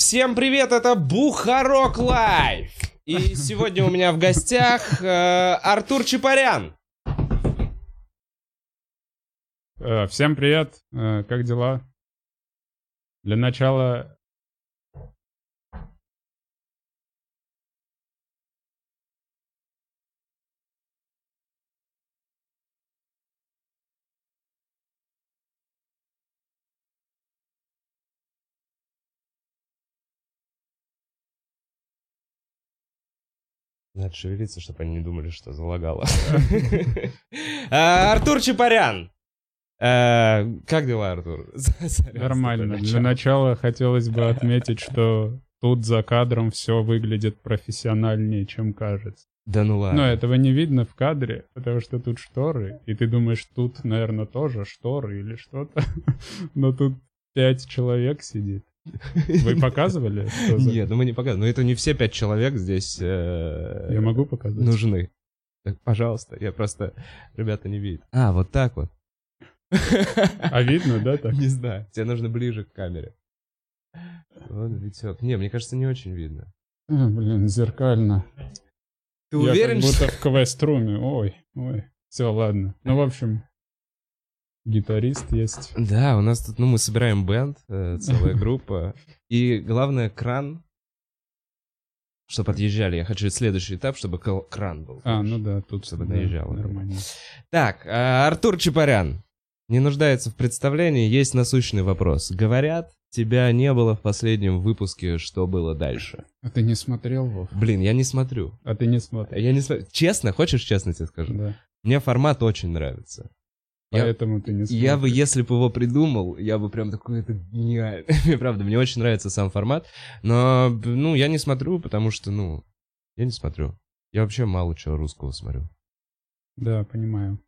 всем привет, это Бухарог Лайв. И сегодня у меня в гостях э, Артур Чапарян. Э, Всем привет, Э, как дела? Для начала... Надо шевелиться, чтобы они не думали, что залагало. А, Артур Чапарян. Э, Как дела, Артур? Нормально. Для начала хотелось бы отметить, что тут за кадром все выглядит профессиональнее, чем кажется. Да ну Но ладно. этого не видно в кадре, потому что тут шторы, и ты думаешь, тут, наверное, тоже шторы или что-то. Но тут пять человек сидит. Вы показывали? Нет, ну мы не показываем. Но это не все пять человек здесь э, Я могу показать? нужны. Так, пожалуйста, я просто... Ребята не видят. А, вот так вот. А видно, да, так? Не знаю. Тебе нужно ближе к камере. Вот Витек. Не, мне кажется, не очень видно. А, Блин, зеркально. Ты Я уверен, как что... будто в квест-руме. Ой, ой. Все, ладно. Ну, в общем, гитарист есть. Да, у нас тут, ну, мы собираем бенд, э, целая группа. И главное, кран. Чтобы отъезжали. Я хочу следующий этап, чтобы кран был. А, ну да, тут Чтобы да, наезжало. Нормально. Так, а, Артур Чапарян. Не нуждается в представлении, есть насущный вопрос. Говорят, тебя не было в последнем выпуске, что было дальше. А ты не смотрел, Вов? Блин, я не смотрю. А ты не смотрел? Я не смотрю. Честно, хочешь честно тебе скажу? Да. Мне формат очень нравится. Я- Поэтому ты не смотрел. Я бы, если бы его придумал, я бы прям такой, это гениально. Правда, мне очень нравится сам формат. Но, ну, я не смотрю, потому что, ну, я не смотрю. Я вообще мало чего русского смотрю. Да, понимаю.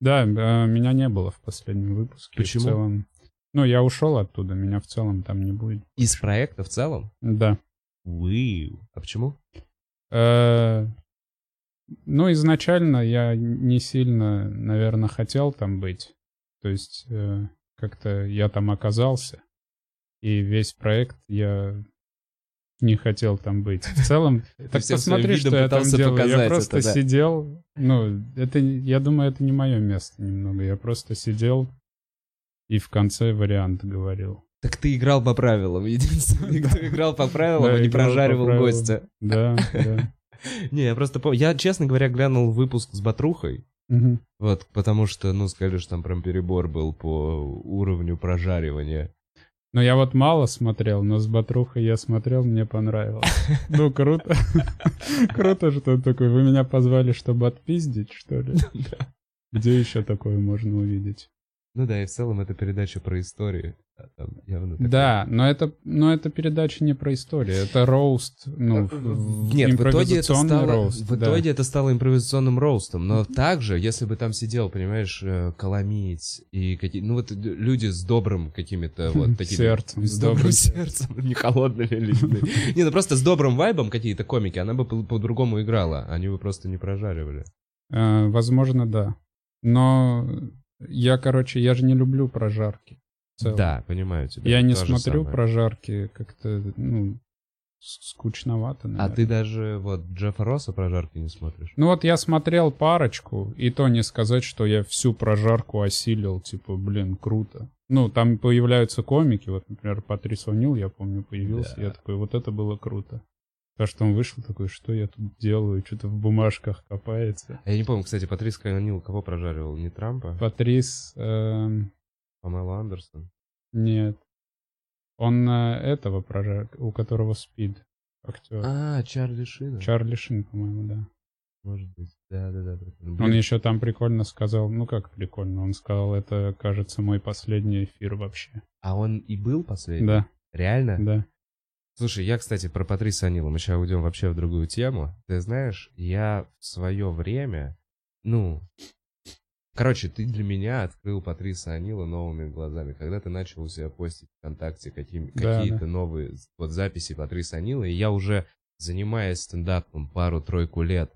Да, э, меня не было в последнем выпуске. Почему? В целом... Ну, я ушел оттуда, меня в целом там не будет. Из проекта в целом? Да. Уиу. А почему? Э, Ну, изначально я не сильно, наверное, хотел там быть. То есть э, как-то я там оказался, и весь проект я не хотел там быть. В целом, так посмотри, что я там делаю. Я просто это, да. сидел, ну, это, я думаю, это не мое место немного. Я просто сидел и в конце вариант говорил. Так ты играл по правилам. Единственный, кто играл по правилам, Да, а не прожаривал гостя. Да, да. Не, я просто помню. Я, честно говоря, глянул выпуск с Батрухой. Вот, потому что, ну, сказали, что там прям перебор был по уровню прожаривания. Ну, я вот мало смотрел, но с Батрухой я смотрел, мне понравилось. Ну, круто. Круто, что он такой. Вы меня позвали, чтобы отпиздить, что ли? Где еще такое можно увидеть? Ну да, и в целом это передача про историю. А такое- Да, но это, но это передача не про историю, это роуст, ну, в- Нет, в итоге это стало, роуст. в да. итоге это стало импровизационным роустом, но также, если бы там сидел, понимаешь, э, Коломиец и какие, ну вот люди с добрым какими-то вот такими... Сердцем, С добрым сердцем, не холодными людьми. Не, ну просто с добрым вайбом какие-то комики, она бы по- по-другому играла, они бы просто не прожаривали. Э, Возможно, да. Но я, короче, я же не люблю прожарки. целом. Да, понимаю тебя. Я не смотрю самое. прожарки, как-то, ну, скучновато, А наверное. ты даже вот Джеффа Росса прожарки не смотришь? Ну вот я смотрел парочку, и то не сказать, что я всю прожарку осилил, типа, блин, круто. Ну, там появляются комики, вот, например, Патрис О'Нил, я помню, появился, Да. я такой, вот это было круто. То, что он вышел такой, что я тут делаю, что-то в бумажках копается. А Я не помню, кстати, Патрис Канил кого прожаривал? Не Трампа? Патрис, эм, Памела Андерсон? нет, он э, этого прожар, у которого спид, актер. А, Чарли Шина? Чарли Шин, по-моему, да. Может быть. Да, да, да. Он еще там прикольно сказал, ну как прикольно, он сказал, это, кажется, мой последний эфир вообще. А он и был последний? Да, Реально? да. Слушай, я, кстати, про Патриса Анила. Мы сейчас уйдем вообще в другую тему. Ты знаешь, я в свое время, ну... Короче, ты для меня открыл Патриса Анила новыми глазами. Когда ты начал у себя постить ВКонтакте каким, Да, какие-то новые вот записи Патриса Анила, и я уже, занимаясь стендапом пару-тройку лет,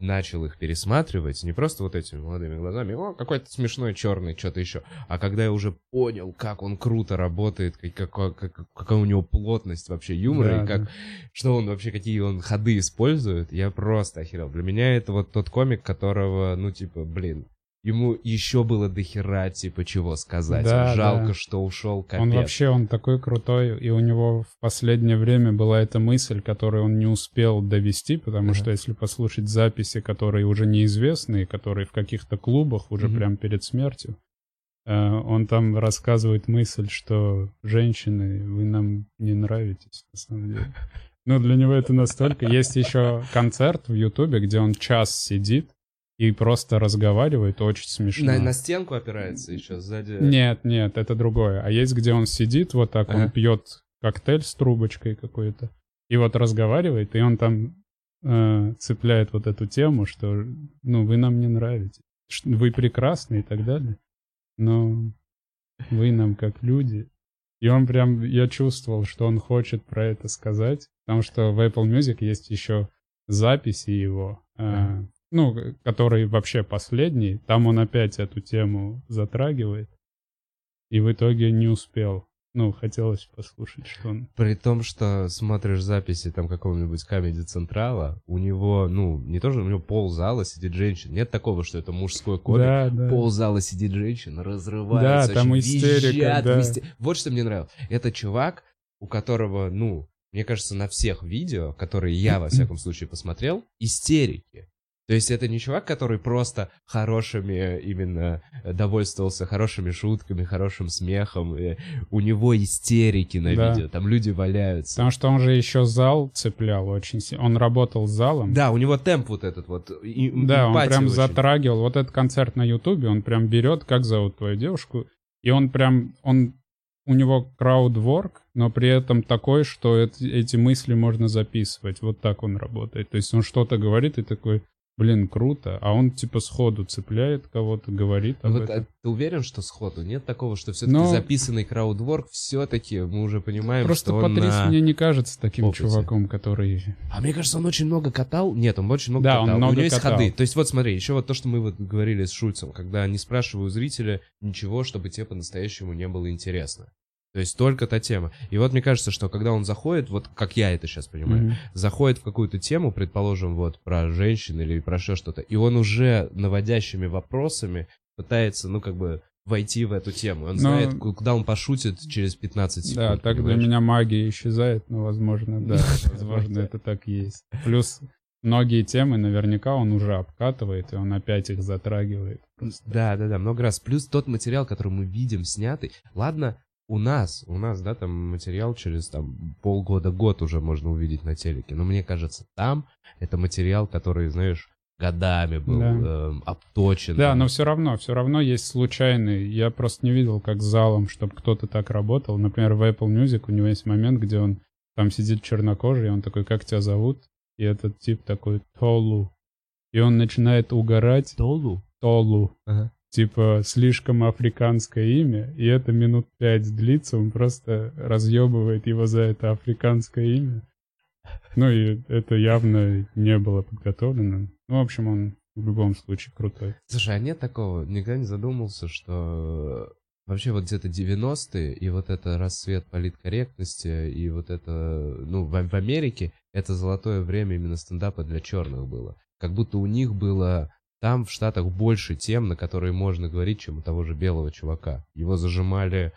начал их пересматривать, не просто вот этими молодыми глазами, о, какой-то смешной черный, что-то еще, а когда я уже понял, как он круто работает, как, как, как, какая у него плотность вообще юмора, Да, и как, да. что он вообще, какие он ходы использует, я просто охерел. Для меня это вот тот комик, которого, ну, типа, блин, ему еще было дохера, типа, чего сказать. Да, Жалко, да. что ушел, капец. Он вообще, он такой крутой, и у него в последнее время была эта мысль, которую он не успел довести, потому Ага. что если послушать записи, которые уже неизвестные, которые в каких-то клубах уже Мгм. прям перед смертью, э, он там рассказывает мысль, что женщины, вы нам не нравитесь, на самом деле. Ну, для него это настолько. Есть еще концерт в Ютубе, где он час сидит и просто разговаривает, очень смешно. На, на стенку опирается еще сзади. Нет, нет, это другое. А есть, где он сидит, вот так, он Ага. пьет коктейль с трубочкой какой-то, и вот разговаривает, и он там э, цепляет вот эту тему, что, ну, вы нам не нравитесь, вы прекрасны и так далее, но вы нам как люди. И он прям, я чувствовал, что он хочет про это сказать, потому что в Apple Music есть еще записи его, э. Ну, который вообще последний, там он опять эту тему затрагивает, и в итоге не успел. Ну, хотелось послушать, что он... При том, что смотришь записи там какого-нибудь Камеди Централа, у него, ну, не то, что у него ползала сидит женщина. Нет такого, что это мужской комик. Да, да. Ползала сидит женщина, разрывается. Да, там истерика, визжат, да. везде. Вот что мне нравилось. Это чувак, у которого, ну, мне кажется, на всех видео, которые я, во всяком случае, посмотрел, истерики. То есть это не чувак, который просто хорошими именно э, довольствовался хорошими шутками, хорошим смехом. э, У него истерики на Да. видео, там люди валяются. Потому что он же еще зал цеплял очень сильно. Он работал с залом. Да, у него темп вот этот вот. и- Да, он прям очень. затрагивал. Вот этот концерт на Ютубе, он прям берет, как зовут твою девушку, и он прям, он, у него краудворк, но при этом такой, что эти, эти мысли можно записывать. Вот так он работает. То есть он что-то говорит и такой, блин, круто, а он типа сходу цепляет кого-то, говорит об Вот, этом. а ты уверен, что сходу? Нет такого, что все-таки Но- записанный краудворк все-таки мы уже понимаем, Просто что он Патрис на- мне не кажется таким опыте. чуваком, который... А мне кажется, он очень много катал. Нет, он очень много Да, он катал. много У него есть катал. ходы. То есть вот смотри, еще вот то, что мы вот говорили с Шульцем, когда не спрашиваю зрителя ничего, чтобы тебе по-настоящему не было интересно. То есть только та тема. И вот мне кажется, что когда он заходит, вот как я это сейчас понимаю, Мгм. заходит в какую-то тему, предположим, вот про женщин или про еще что-то, и он уже наводящими вопросами пытается, ну, как бы, войти в эту тему. Он Но- знает, ку- куда он пошутит через 15 секунд. Да, так для понимаешь? меня магия исчезает, но, возможно, да, возможно, это так есть. Плюс многие темы наверняка он уже обкатывает, и он опять их затрагивает. Да, да, да, много раз. Плюс тот материал, который мы видим снятый. Ладно, у нас, у нас, да, там материал через там полгода, год уже можно увидеть на телеке. Но мне кажется, там это материал, который, знаешь, годами был Да. эм, обточен. Да, но все равно, все равно есть случайный. Я просто не видел, как с залом, чтобы кто-то так работал. Например, в Apple Music у него есть момент, где он там сидит чернокожий, и он такой, как тебя зовут? И этот тип такой, Толу. И он начинает угорать. Толу? Толу. Ага. Типа слишком африканское имя, и это минут пять длится, он просто разъебывает его за это африканское имя. Ну и это явно не было подготовлено. Ну, в общем, он в любом случае крутой. Слушай, а нет такого, никогда не задумался, что вообще вот где-то 90-е и вот это рассвет политкорректности и вот это, ну, в, в Америке это золотое время именно стендапа для черных было. Как будто у них было там в Штатах больше тем, на которые можно говорить, чем у того же белого чувака. Его зажимали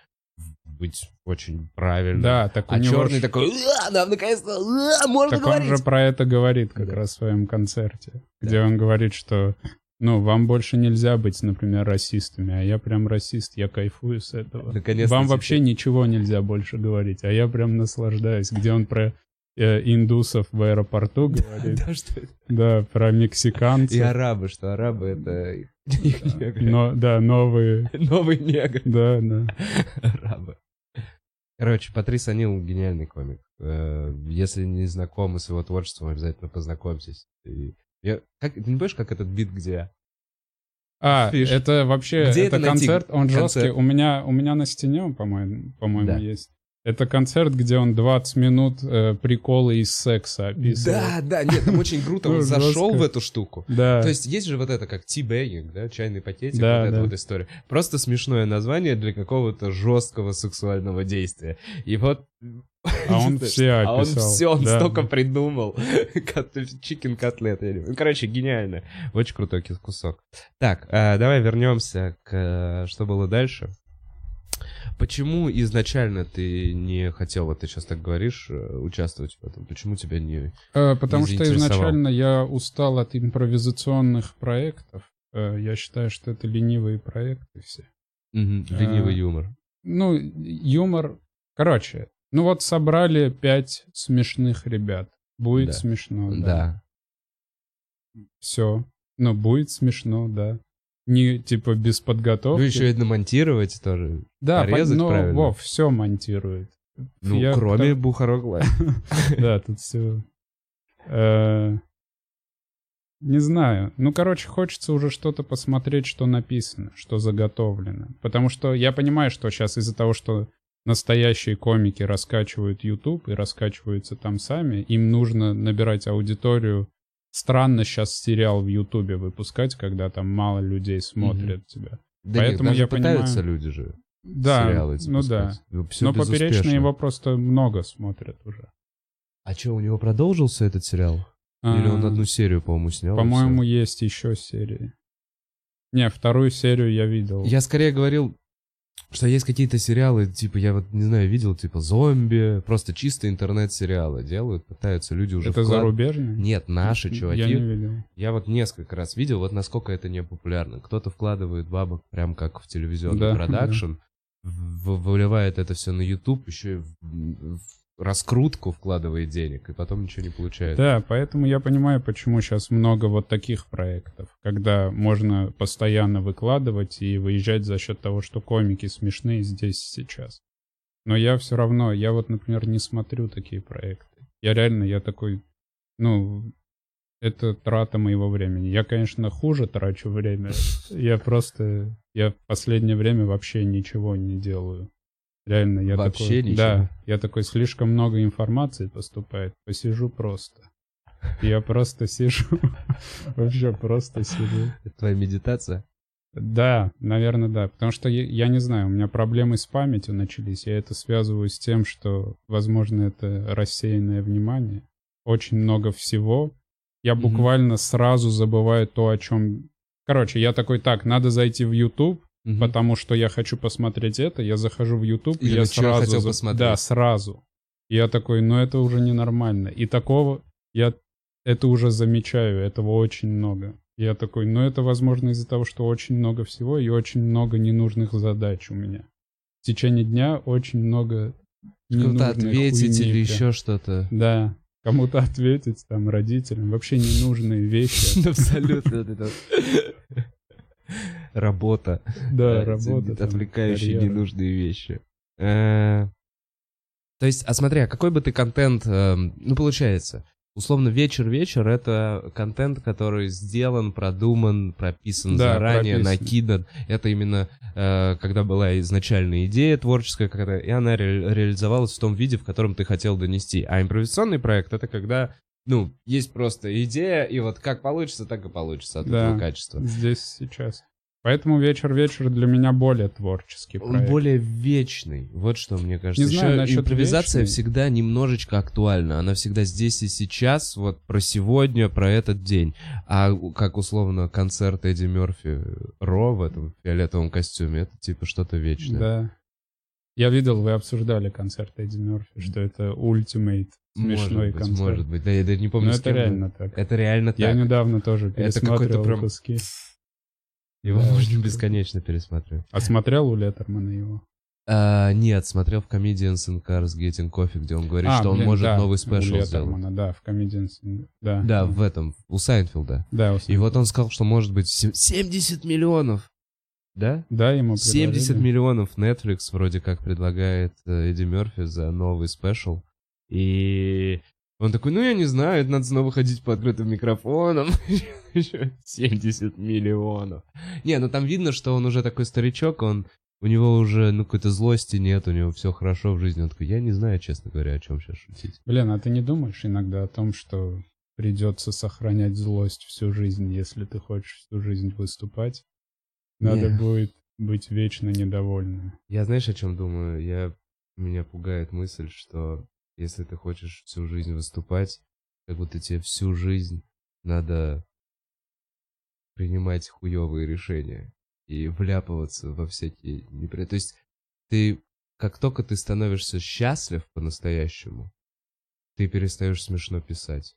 быть очень правильно. Да, так у А него черный ж- такой, «А, нам наконец-то можно Так он говорить. же про это говорит как Да. раз в своем концерте, Да. где он говорит, что ну, вам больше нельзя быть, например, расистами, а я прям расист, я кайфую с этого. Наконец-то Вам теперь. вообще ничего нельзя больше говорить, а я прям наслаждаюсь, где он про индусов в аэропорту говорит, Да, что это? да, про И мексиканцев, арабы, что арабы это их негры. да, новые, Новый негр. да, да. Арабы. Короче, Патрис Анил гениальный комик. Э, Если не знакомы с его творчеством, обязательно познакомьтесь. И я- как, ты не помнишь, как этот бит где? А, Фиш. это вообще, Где это это концерт, он Концерт. жесткий. У меня, у меня на стене, по-моему, по-моему, Да. есть. Это концерт, где он 20 минут э, приколы из секса описывает. Да, да, нет, там очень круто, он зашел в эту штуку. Да. То есть есть же вот это как тибэггинг, да, чайный пакетик, Да, вот эта вот история. Просто смешное название для какого-то жесткого сексуального действия. И вот... А он все А он описал. все, он Да. столько придумал. Чикен котлет. Ну, короче, гениально. Очень крутой кусок. Так, а, давай вернемся к э, что было дальше. Почему изначально ты не хотел, вот ты сейчас так говоришь, э, участвовать в этом? Почему тебя не... Э, Потому не что изначально я устал от импровизационных проектов. Э, Я считаю, что это ленивые проекты все. Мгм, Ленивый А, юмор. Ну, юмор... Короче, ну вот собрали пять смешных ребят. Будет Да. смешно, да. Да. Все. Ну, будет смешно, да. Не, типа, без подготовки. Ну, еще и намонтировать тоже. да, по- порезать ну, правильно. Вов, все монтирует. Ну, Я кроме там- Бухарок Лайв. Да, тут все. Не знаю. Ну, короче, хочется уже что-то посмотреть, что написано, что заготовлено. Потому что я понимаю, что сейчас из-за того, что настоящие комики раскачивают YouTube и раскачиваются там сами, им нужно набирать аудиторию. Странно сейчас сериал в YouTube выпускать, когда там мало людей смотрят тебя. Да Поэтому нет, я пытаются понимаю- люди же Да, сериалы ну да. пускать. Всё Но поперечные безуспешно. его просто много смотрят уже. А что, у него продолжился этот сериал? Или он одну серию, по-моему, снял? По-моему, есть еще серии. Не, вторую серию я видел. Я скорее говорил, что есть какие-то сериалы, типа, я вот, не знаю, видел, типа, зомби, просто чисто интернет-сериалы делают, пытаются люди уже Это вклад- зарубежные? Нет, наши чуваки. Я не видел. Я вот несколько раз видел, вот насколько это не популярно. Кто-то вкладывает бабок прям как в телевизионный Да, продакшн, в- выливает это все на YouTube, еще и в, в раскрутку вкладывает денег, и потом ничего не получает. Да, поэтому я понимаю, почему сейчас много вот таких проектов, когда можно постоянно выкладывать и выезжать за счет того, что комики смешные здесь сейчас. Но я все равно, я вот, например, не смотрю такие проекты. Я реально, я такой, ну, это трата моего времени. Я, конечно, хуже трачу время. Я просто, я в последнее время вообще ничего не делаю. Реально, я Вообще такой, ничего? да, я такой, слишком много информации поступает, посижу просто. Я просто сижу, вообще просто сижу. Это твоя медитация? Да, наверное, да. Потому что я, я не знаю, у меня проблемы с памятью начались. Я это связываю с тем, что, возможно, это рассеянное внимание. Очень много всего. Я буквально сразу забываю то, о чем... Короче, я такой, так, надо зайти в YouTube, Мгм. потому что я хочу посмотреть это. Я захожу в YouTube, и Или я сразу... хотел за- посмотреть. Да, сразу. И я такой, ну это уже ненормально. И такого я это уже замечаю, этого очень много. Я такой, ну это возможно из-за того, что очень много всего и очень много ненужных задач у меня. В течение дня очень много Кому-то ответить хуйни или еще что-то. Да, кому-то ответить, там, родителям. Вообще ненужные вещи. Абсолютно. Работа. Да, Э, работа. Отвлекающие ненужные вещи. Э, То есть, а смотри, а какой бы ты контент, эм, ну, получается, условно, вечер-вечер — это контент, который сделан, продуман, прописан Да, заранее, прописан. накидан. Это именно э, когда была изначальная идея творческая, какая-то, и она ре- реализовалась в том виде, в котором ты хотел донести. А импровизационный проект — это когда, ну, есть просто идея, и вот как получится, так и получится от Да. этого качества. Здесь сейчас. Поэтому вечер-вечер для меня более творческий Он проект. более вечный. Вот что мне кажется. Не знаю насчет импровизация вечной. всегда немножечко актуальна. Она всегда здесь и сейчас, вот про сегодня, про этот день. А как условно концерт Эдди Мерфи Ро в этом фиолетовом костюме, это типа что-то вечное. Да. Я видел, вы обсуждали концерт Эдди Мерфи, что это ультимейт смешной может быть, концерт. может быть. Да, я даже не помню, Но это кем мы- реально так. Это реально так. Я недавно тоже Это какой-то пересматривал прям- куски. Его Да, можно бесконечно пересматривать. А смотрел у Леттермана его? А, нет, смотрел в Comedians in Cars Getting Coffee, где он говорит, А, что он блин, может да, новый special сделать. Да, в Comedians. Да, Да, в этом, у Сайнфилда. да, у И вот он сказал, что может быть сем- 70 миллионов. Да? Да, ему 70 предложили. миллионов Netflix вроде как предлагает э, Эдди Мерфи за новый special. И он такой, ну я не знаю, это надо снова ходить по открытым микрофонам. Ещё 70 миллионов. Не, ну там видно, что он уже такой старичок, он у него уже, ну, какой-то злости нет, у него все хорошо в жизни. Он такой, я не знаю, честно говоря, о чем сейчас шутить. Блин, а ты не думаешь иногда о том, что придется сохранять злость всю жизнь, если ты хочешь всю жизнь выступать? Надо Не. будет быть вечно недовольным. Я знаешь, о чем думаю? Я, меня пугает мысль, что если ты хочешь всю жизнь выступать, как будто тебе всю жизнь надо принимать хуевые решения и вляпываться во всякие неприятности. То есть ты, как только ты становишься счастлив по-настоящему, ты перестаешь смешно писать.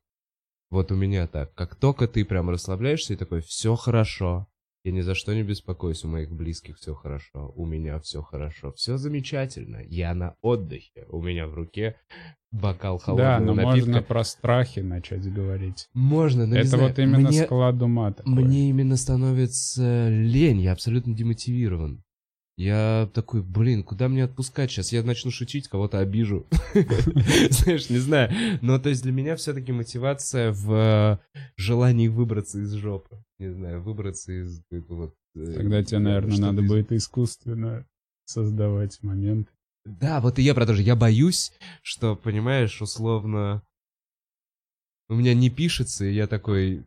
Вот у меня так. Как только ты прям расслабляешься и такой, все хорошо, я ни за что не беспокоюсь, у моих близких все хорошо, у меня все хорошо, все замечательно, я на отдыхе, у меня в руке бокал холодного Да, но напитка. можно про страхи начать говорить. Можно, но не Это знаю, вот именно мне, склад ума такой. мне именно становится лень, я абсолютно демотивирован. Я такой, блин, куда мне отпускать сейчас? Я начну шутить, кого-то обижу. Знаешь, не знаю. Но то есть для меня все-таки мотивация в э, желании выбраться из жопы. Не знаю, выбраться из... э, вот, Тогда тебе, наверное, надо будет искусственно создавать момент. Да, вот и я про то же. Я боюсь, что, понимаешь, условно... У меня не пишется, и я такой...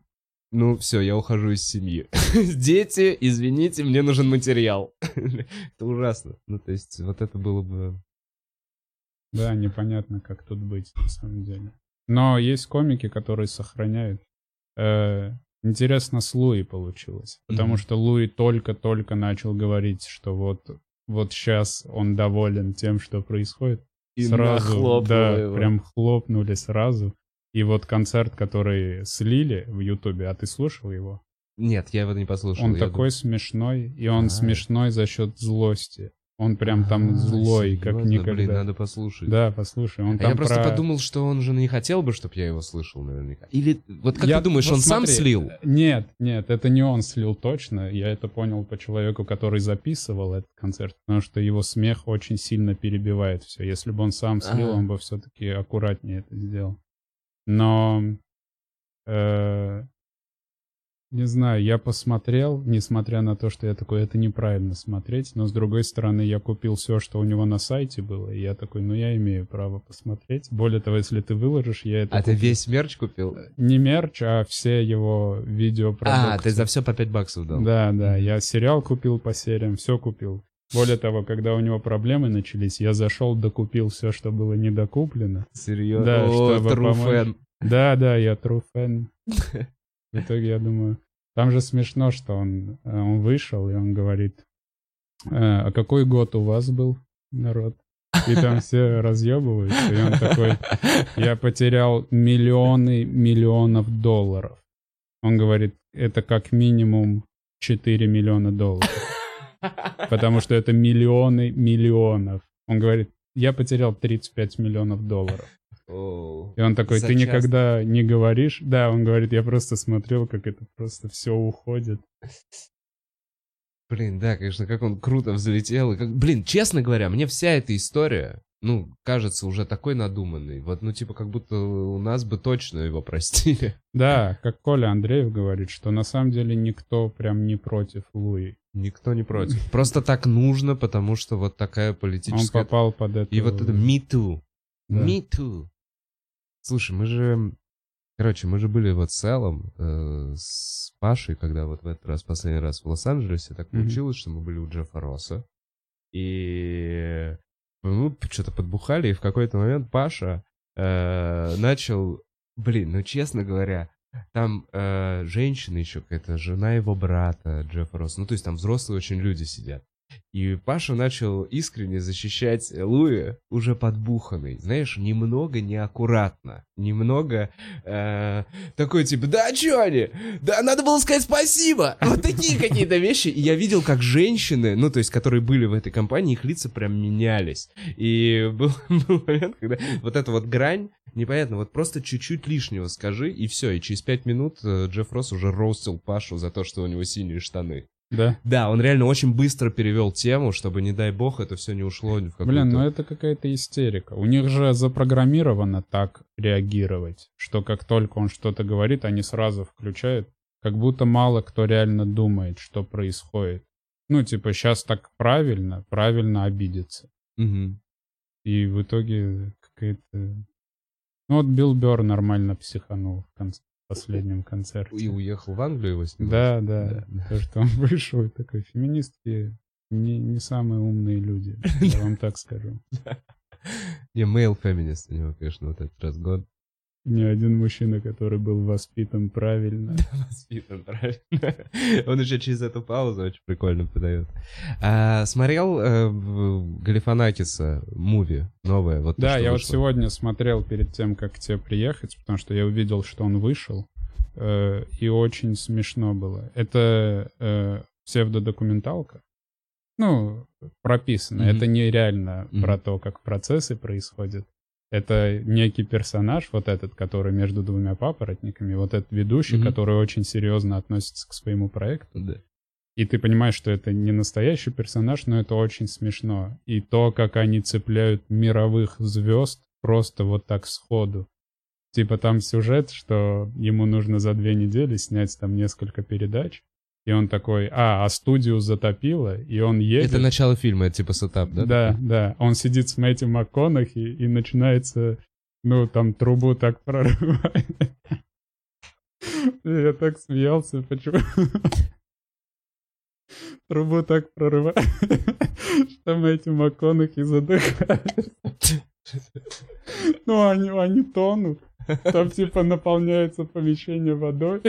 Ну, все, я ухожу из семьи. Дети, извините, мне нужен материал. Это ужасно. Ну, то есть, вот это было бы... Да, непонятно, как тут быть, на самом деле. Но есть комики, которые сохраняют. Э, интересно, с Луи получилось. Потому Мгм. что Луи только-только начал говорить, что вот, вот сейчас он доволен тем, что происходит. И сразу, да, его. прям хлопнули сразу. И вот концерт, который слили в Ютубе, а ты слушал его? Нет, я его не послушал. Он такой смешной, и он А. смешной за счет злости. Он прям там А, злой, как серьезно? никогда. Блин, надо послушать. Да, послушай, он А там я просто про- подумал, что он же не хотел бы, чтобы я его слышал, наверняка. Или вот как Я- ты думаешь, вот он сам смотри, слил? Нет, нет, это не он слил точно. Я это понял по человеку, который записывал этот концерт, потому что его смех очень сильно перебивает все. Если бы он сам слил, Ага. он бы все-таки аккуратнее это сделал. Но э, не знаю, я посмотрел, несмотря на то, что я такой, это неправильно смотреть, но с другой стороны, я купил все, что у него на сайте было, и я такой, ну я имею право посмотреть. Более того, если ты выложишь, я это А ты куплю. весь мерч купил? Не мерч, а все его видеопродукты. А, ты за все по 5 баксов дал. Да, да, я сериал купил по сериям, все купил. Более того, когда у него проблемы начались, я зашел, докупил все, что было недокуплено. Серьезно? Да, О, чтобы помочь. Да, да, я true fan. В итоге я думаю, там же смешно, что он, э, он вышел, и он говорит, «Э, а какой год у вас был, народ? И там все разъебываются, и он такой, я потерял миллионы миллионов долларов. Он говорит, это как минимум 4 миллиона долларов. Потому что это миллионы миллионов. Он говорит, я потерял 35 миллионов долларов. И он такой, ты никогда не говоришь? Да, он говорит, я просто смотрел, как это просто все уходит. Блин, да, конечно, как он круто взлетел. И как... Блин, честно говоря, мне вся эта история, ну, кажется уже такой надуманной. Вот, ну, типа, как будто у нас бы точно его простили. Да, как Коля Андреев говорит, что на самом деле никто прям не против Луи. Никто не против. Просто так нужно, потому что вот такая Он политическая... попал под это. И вот это Me Too. Да. Me Too. Слушай, мы же... Короче, мы же были вот с Эллом, э, с Пашей, когда вот в этот раз, последний раз в Лос-Анджелесе, так Мгм. получилось, что мы были у Джеффа Росса. И мы что-то подбухали, и в какой-то момент Паша э, начал... Блин, ну честно говоря, там э, женщина еще какая-то, жена его брата Джеффа Росса. Ну, то есть там взрослые очень люди сидят. И Паша начал искренне защищать Луи, уже подбуханный. Знаешь, немного неаккуратно. Немного э, такой типа, да чё они? Да надо было сказать спасибо! Вот такие какие-то вещи. И я видел, как женщины, ну то есть, которые были в этой компании, их лица прям менялись. И был, был момент, когда вот эта вот грань, непонятно, вот просто чуть-чуть лишнего скажи, и все. И через пять минут э, Джефф Росс уже роустил Пашу за то, что у него синие штаны. Да. Да, он реально очень быстро перевел тему, чтобы, не дай бог, это все не ушло в какую-то... Блин, ну это какая-то истерика. У них же запрограммировано так реагировать, что как только он что-то говорит, они сразу включают. Как будто мало кто реально думает, что происходит. ну, типа, сейчас так правильно, правильно обидеться. Мгм. И в итоге какая-то... Ну, вот Билл Бёрр нормально психанул в конце, последнем концерте. И уехал в Англию его снимать? Да, да, Да. То, что он вышел и такой, феминистки не, не самые умные люди, я вам так скажу. Не, male feminist у него, конечно, вот этот разгон. Ни один мужчина, который был воспитан правильно. Воспитан, правильно. Он еще через эту паузу очень прикольно подает. А, смотрел э, Галифанакиса муви новое? Вот то, Да, что я вот вышло? сегодня смотрел перед тем, как к тебе приехать, потому что я увидел, что он вышел, э, и очень смешно было. Это э, псевдодокументалка. Ну, прописано. Мгм. Это нереально Мгм. про то, как процессы происходят. Это некий персонаж, вот этот, который между двумя папоротниками, вот этот ведущий, Мгм. который очень серьезно относится к своему проекту. Да. И ты понимаешь, что это не настоящий персонаж, но это очень смешно. И то, как они цепляют мировых звезд просто вот так сходу. Типа там сюжет, что ему нужно за две недели снять там несколько передач. И он такой, а, а студию затопило, и он едет. Это начало фильма, это типа сетап, да? Да, да. Он сидит с Мэтью МакКонахи, и начинается, ну, там трубу так прорывает. Я так смеялся, почему? Трубу так прорывает, что Мэтью МакКонахи задыхается. Ну, они, они тонут. Там типа наполняется помещение водой.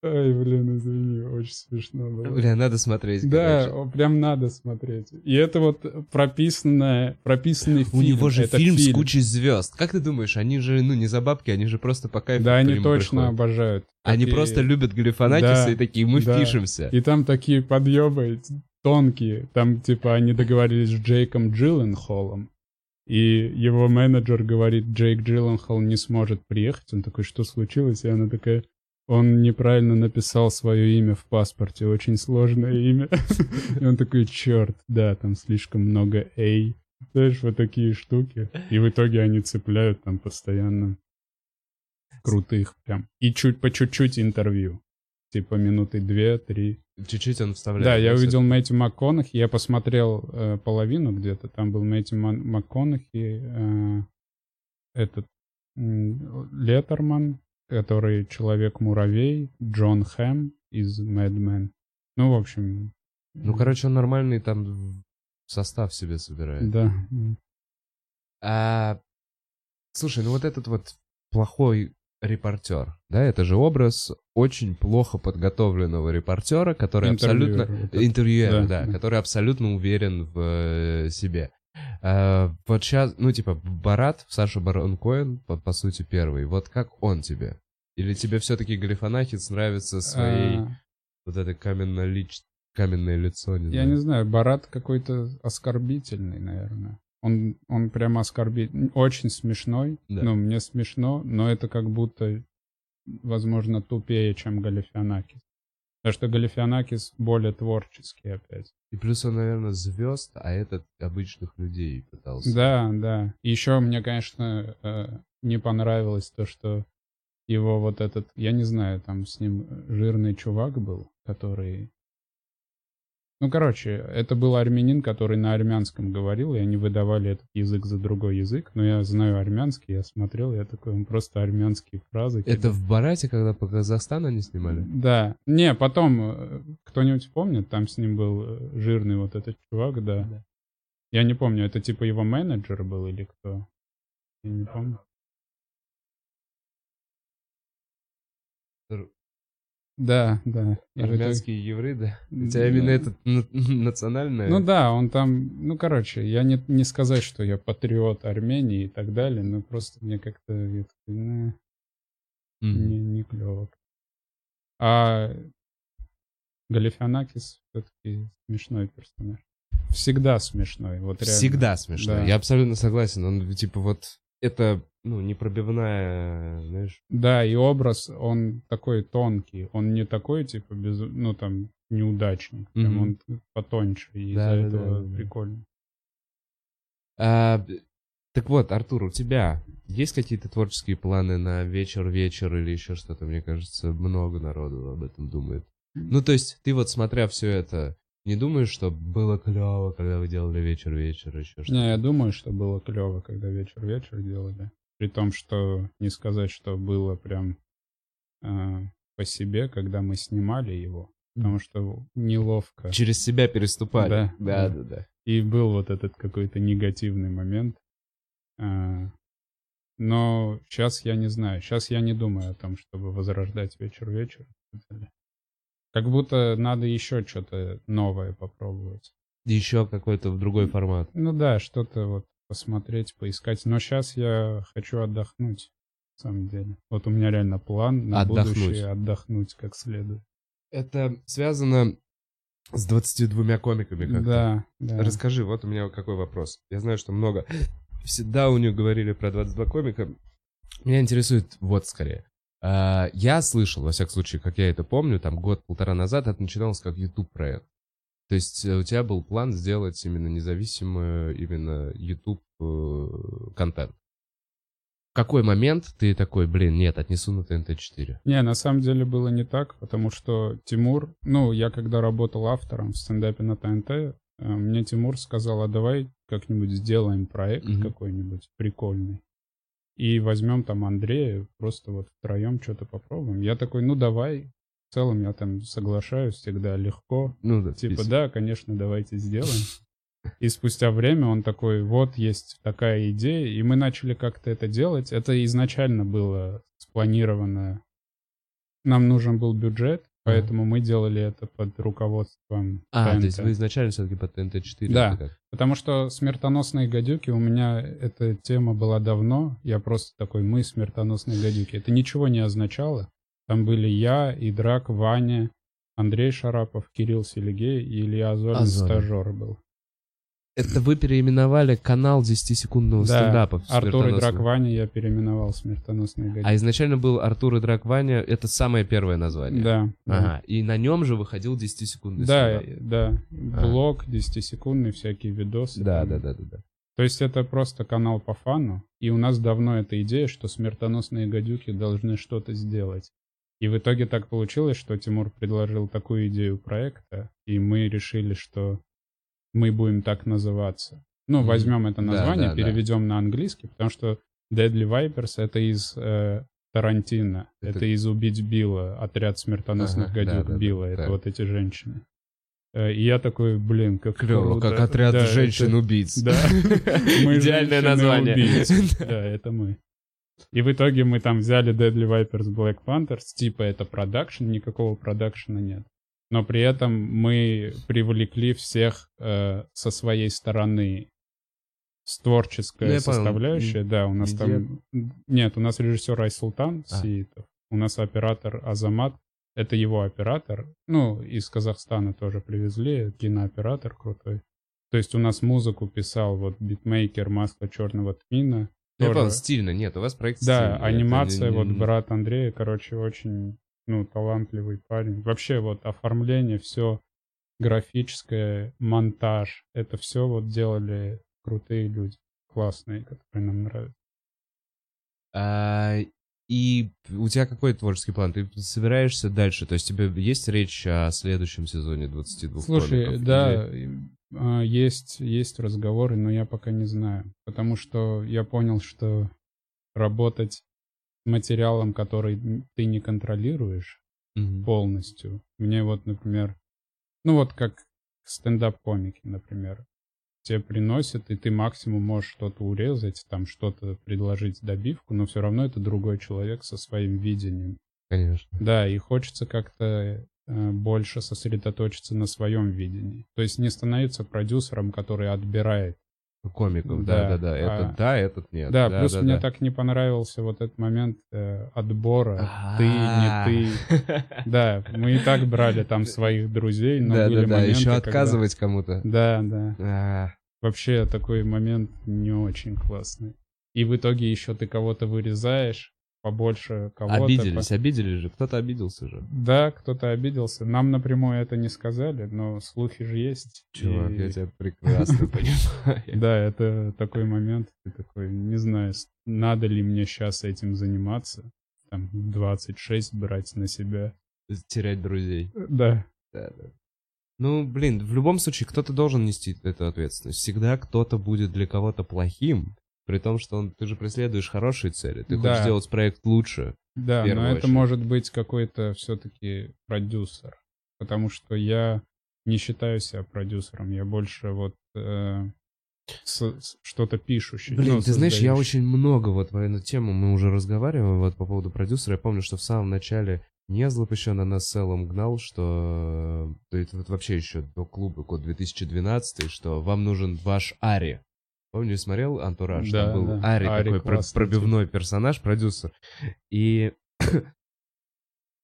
Ай, блин, извини, очень смешно было. Бля, надо смотреть. Да, короче. прям надо смотреть. И это вот прописанное, прописанный фильм. У него же это фильм, с кучей звезд. Как ты думаешь, они же, ну, не за бабки, они же просто по кайфу Да, они точно приходят. обожают. Они Такие- просто любят Галифанакиса Да, и такие, мы да. впишемся. И там такие подъебы тонкие. Там, типа, они договорились с Джейком Джилленхолом. И его менеджер говорит, Джейк Джилленхол не сможет приехать. Он такой, что случилось? И она такая, он неправильно написал свое имя в паспорте. Очень сложное имя. И он такой, черт, да, там слишком много A. Знаешь, вот такие штуки. И в итоге они цепляют там постоянно крутых прям. И чуть по чуть-чуть интервью. Типа минуты две-три. Чуть-чуть он вставляет. Да, я увидел Мэтью МакКонахи, я посмотрел э, половину где-то, там был Мэтью МакКонахи, э, этот Леттерман, который Человек-муравей, Джон Хэм из Mad Men. Ну, в общем... Ну, короче, он нормальный там состав себе собирает. Да. А, слушай, ну вот этот вот плохой репортер, да, это же образ очень плохо подготовленного репортера, который абсолютно... Интервьюер, Да, да, да. который абсолютно уверен в э, себе. А, вот сейчас, ну, типа, Барат, Саша Барон Коэн, по, по сути, первый. Вот как он тебе? Или тебе все-таки Галифанакис нравится своей А, вот этой каменно каменное лицо, не Я знаю. не знаю, Барат какой-то оскорбительный, наверное. Он, он прямо оскорбительный. Очень смешной. Да. Ну, мне смешно, но это как будто, возможно, тупее, чем Галифианакис. Потому что Галифианакис более творческий опять. И плюс он, наверное, звезд, а этот обычных людей пытался. Да, да. Еще мне, конечно, э, не понравилось то, что его вот этот, я не знаю, там с ним жирный чувак был, который... Ну, короче, это был армянин, который на армянском говорил, и они выдавали этот язык за другой язык. Но я знаю армянский, я смотрел, я такой, он просто армянские фразы. Это в Барате, когда по Казахстану они снимали? Да. Не, потом, э, кто-нибудь помнит, там с ним был э, жирный вот этот чувак, да. Да. Я не помню, это типа его менеджер был или кто? Я не помню. Да, да. Армянские евреи, да? У Ну, тебя именно это на- национальное? Ну да, он там, ну короче, я не, не сказать, что я патриот Армении и так далее, но просто мне как-то я такой, «Не, не, клево. А Галифианакис все-таки смешной персонаж. Всегда смешной, вот реально. Всегда смешно. Да. Я абсолютно согласен. Он, типа, вот... Это, ну, непробивная, знаешь... Да, и образ, он такой тонкий, он не такой, типа, без, ну, там, неудачник, прям Мгм. он потоньше, и Да, из-за да, этого да, да. прикольно. А, так вот, Артур, у тебя есть какие-то творческие планы на вечер-вечер или еще что-то? Мне кажется, много народу об этом думает. Ну, то есть, ты вот смотря все это, не думаешь, что было клево, когда вы делали вечер-вечер, еще что-то? Не, я думаю, что было клево, когда вечер-вечер делали. При том, что не сказать, что было прям э, по себе, когда мы снимали его. Потому что неловко. Через себя переступали. Да, да, да. да. да. И был вот этот какой-то негативный момент. А, Но сейчас я не знаю. Сейчас я не думаю о том, чтобы возрождать вечер-вечер. Как будто надо еще что-то новое попробовать. Еще какой-то в другой формат. Ну да, что-то вот посмотреть, поискать. Но сейчас я хочу отдохнуть, на самом деле. Вот у меня реально план на Отдохнуть. будущее отдохнуть как следует. Это связано с 22 комиками как-то. Да, да. Расскажи, вот у меня какой вопрос. Я знаю, что много всегда у них говорили про 22 комика. Меня интересует вот скорее. А, Я слышал, во всяком случае, как я это помню, там год-полтора назад это начиналось как YouTube проект. То есть э, у тебя был план сделать именно независимый именно YouTube э, контент. В какой момент ты такой, блин, нет, отнесу на ТНТ-4? Не, на самом деле было не так, потому что Тимур, ну, я когда работал автором в стендапе на ТНТ, э, мне Тимур сказал, а давай как-нибудь сделаем проект Мгм. какой-нибудь прикольный. И возьмем там Андрея, просто вот втроем что-то попробуем. Я такой, ну давай. В целом я там соглашаюсь всегда легко. Ну да, Типа, список. да, конечно, давайте сделаем. И спустя время он такой, вот есть такая идея, и мы начали как-то это делать. Это изначально было спланировано. Нам нужен был бюджет, поэтому мы делали это под руководством А, ТНТ. то есть вы изначально все-таки по ТНТ-4? Да. Потому что смертоносные гадюки у меня эта тема была давно. Я просто такой, мы смертоносные гадюки. Это ничего не означало. Там были я, и Драк, Ваня, Андрей Шарапов, Кирилл Селигей и Илья Азолин, Азолин. стажер был. Это вы переименовали канал 10-секундного Да, стендапа. Артур и Драк. Ваня я переименовал смертоносные гадюки. А изначально был Артур и Драк Ваня, это самое первое название. Да. да. Ага. И на нем же выходил 10-секундный Да, стендап. да. А. Блог, 10-секундный, всякие видосы. Да, там. да, да, да, да. То есть это просто канал по фану, и у нас давно эта идея, что смертоносные гадюки должны что-то сделать. И в итоге так получилось, что Тимур предложил такую идею проекта, и мы решили, что мы будем так называться. Ну, возьмем это Да, название, да, да. переведем на английский, потому что Deadly Vipers это из э, Тарантино, Это- это... из «Убить Билла», отряд смертоносных Ага, гадюк да, да, да, Билла, это так. вот эти женщины. Э, И я такой, блин, как Клево, круто. как отряд Да, женщин-убийц. Да. Мы Идеальное название. Да, это мы. И в итоге мы там взяли Deadly Vipers Black Panthers, типа это продакшн, никакого продакшена нет. Но при этом мы привлекли всех э, со своей стороны с творческая Ну, понял. составляющая. Да, у нас Везде. там... Нет, у нас режиссер Айсултан А. Сиитов, у нас оператор Азамат, это его оператор. Ну, из Казахстана тоже привезли, кинооператор крутой. То есть у нас музыку писал вот битмейкер масло черного тмина. Тоже- понял, стильно. Нет, у вас проект да, стильный. Это анимация, не- вот брат Андрея, короче, очень, ну, талантливый парень. Вообще вот оформление, все графическое, монтаж, это все вот делали крутые люди, классные, которые нам нравятся. А, И у тебя какой творческий план? Ты собираешься дальше? То есть тебе есть речь о следующем сезоне 22 Слушай, комиков? да, Или- есть, есть разговоры, но я пока не знаю. Потому что я понял, что работать с материалом, который ты не контролируешь Мгм. полностью. Мне вот, например, ну вот как стендап-комики, например, тебе приносят, и ты максимум можешь что-то урезать, там что-то предложить добивку, но все равно это другой человек со своим видением. Конечно. Да, и хочется как-то больше сосредоточиться на своем видении. То есть не становиться продюсером, который отбирает. Комиков, да, да, Да, да. Этот а- да, этот нет. Да, плюс да, мне да. так не понравился вот этот момент э, отбора. А. Ты, не ты. Да, мы и так брали там своих друзей, но Да, были да, да. моменты, Еще когда- отказывать кому-то. Да, да. А, Вообще такой момент не очень классный. И в итоге еще ты кого-то вырезаешь, побольше кого-то. Обиделись, обиделись же. Кто-то обиделся же. Да, кто-то обиделся. Нам напрямую это не сказали, но слухи же есть. Чувак, И- я тебя прекрасно понимаю. Да, это такой момент, ты такой, не знаю, надо ли мне сейчас этим заниматься, там, 26 брать на себя. терять друзей. Да. Да, да. Ну, блин, в любом случае, кто-то должен нести эту ответственность. Всегда кто-то будет для кого-то плохим, при том, что он, ты же преследуешь хорошие цели. Ты Да. хочешь сделать проект лучше. Да, но это очередь. может быть какой-то все-таки продюсер. Потому что я не считаю себя продюсером. Я больше вот э, что-то пишущий. Блин, ну, ты знаешь, я очень много вот в эту тему, мы уже разговариваем вот по поводу продюсера. Я помню, что в самом начале Незлоб еще на нас целом гнал, что это вот вообще еще до клуба год 2012, что вам нужен ваш Ари. Помню, смотрел Антураж? Да, Там был да. Ари, Ари такой про- пробивной персонаж, продюсер. И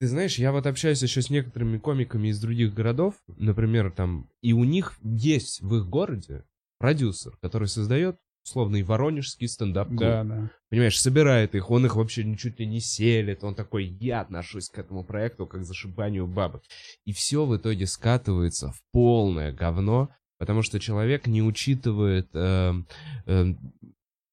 ты знаешь, я вот общаюсь еще с некоторыми комиками из других городов, например, там, и у них есть в их городе продюсер, который создает условный воронежский стендап-клуб. Да, да. Понимаешь, собирает их, он их вообще ничуть ли не селит, он такой, я отношусь к этому проекту как зашибанию бабок. И все в итоге скатывается в полное говно, потому что человек не учитывает, эм, эм,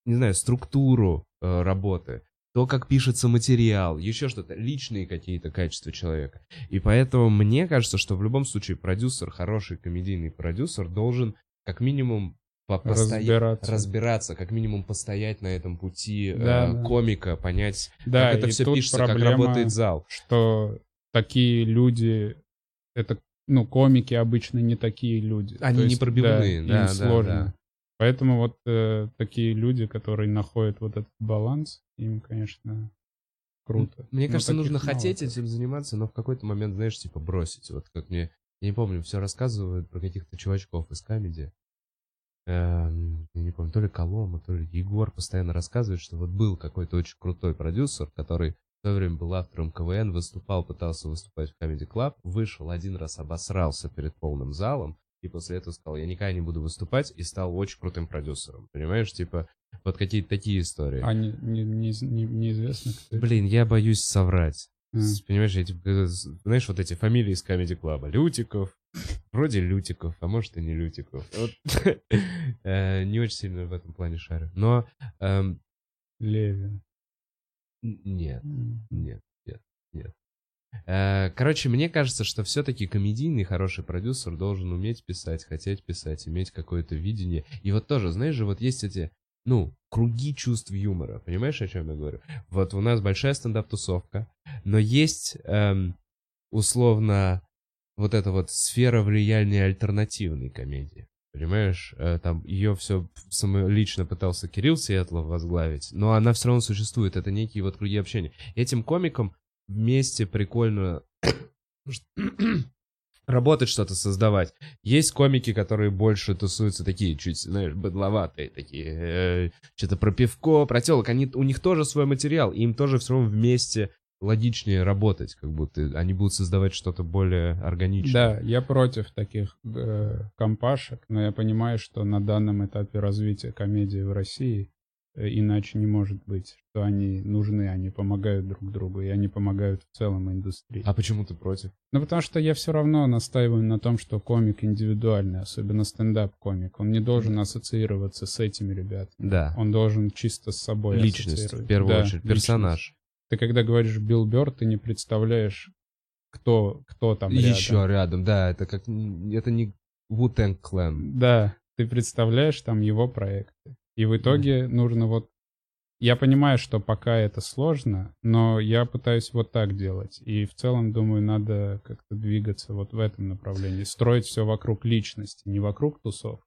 не знаю, структуру э, работы, то, как пишется материал, еще что-то, личные какие-то качества человека. И поэтому мне кажется, что в любом случае продюсер, хороший комедийный продюсер должен как минимум по- постоять- Разбираться. разбираться, как минимум постоять на этом пути э, Да, да. комика, понять, Да, как это все пишется, как проблема, работает зал. что такие люди, это, ну, комики обычно не такие люди. Они То не есть, пробивные, да, да, сложно. да. Поэтому вот э, такие люди, которые находят вот этот баланс, им, конечно, круто. Мне Но кажется, нужно мало. хотеть этим заниматься, но в какой-то момент, знаешь, типа бросить. Вот как мне, я не помню, все рассказывают про каких-то чувачков из камеди. Эм, я не помню, то ли Колома, то ли Егор постоянно рассказывает, что вот был какой-то очень крутой продюсер, который в свое время был автором КВН, выступал, пытался выступать в Comedy Club, вышел один раз, обосрался перед полным залом, и после этого сказал, я никогда не буду выступать, и стал очень крутым продюсером. Понимаешь, типа, вот какие-то такие истории. А не, не- не- не- неизвестно, кто. Блин, я боюсь соврать. А. С- Понимаешь, эти, э, с- знаешь, вот эти фамилии из Comedy Club. Лютиков, вроде Лютиков, а может и не Лютиков. Вот. Э, Не очень сильно в этом плане шарю. Но эм, Левин. Нет, нет, нет, нет. Э, Короче, мне кажется, что все-таки комедийный хороший продюсер должен уметь писать, хотеть писать, иметь какое-то видение. И вот тоже, знаешь же, вот есть эти, ну, круги чувств юмора. Понимаешь, о чем я говорю? Вот у нас большая стендап-тусовка, но есть эм, условно вот эта вот сфера влияния альтернативной комедии. Понимаешь, Э, там ее все лично пытался Кирилл Светлов возглавить, но она все равно существует. Это некие вот круги общения. Этим комикам вместе прикольно работать, что-то создавать. Есть комики, которые больше тусуются такие, чуть, знаешь, быдловатые, такие, что-то про пивко, про телок. Они, у них тоже свой материал, и им тоже все равно вместе логичнее работать, как будто они будут создавать что-то более органичное. Да, я против таких э, компашек, но я понимаю, что на данном этапе развития комедии в России э, иначе не может быть, что они нужны, они помогают друг другу, и они помогают в целом индустрии. А почему ты против? Ну, потому что я все равно настаиваю на том, что комик индивидуальный, особенно стендап-комик. Он не должен ассоциироваться с этими ребятами. Да. Он должен чисто с собой Личность, в первую Да, очередь, личность. Ты когда говоришь Билл Бёрд, ты не представляешь, кто, кто там Еще рядом. рядом, да, это как, это не Wu-Tang Clan. Да, ты представляешь там его проекты. И в итоге нужно вот... Я понимаю, что пока это сложно, но я пытаюсь вот так делать. И в целом, думаю, надо как-то двигаться вот в этом направлении. Строить все вокруг личности, не вокруг тусов.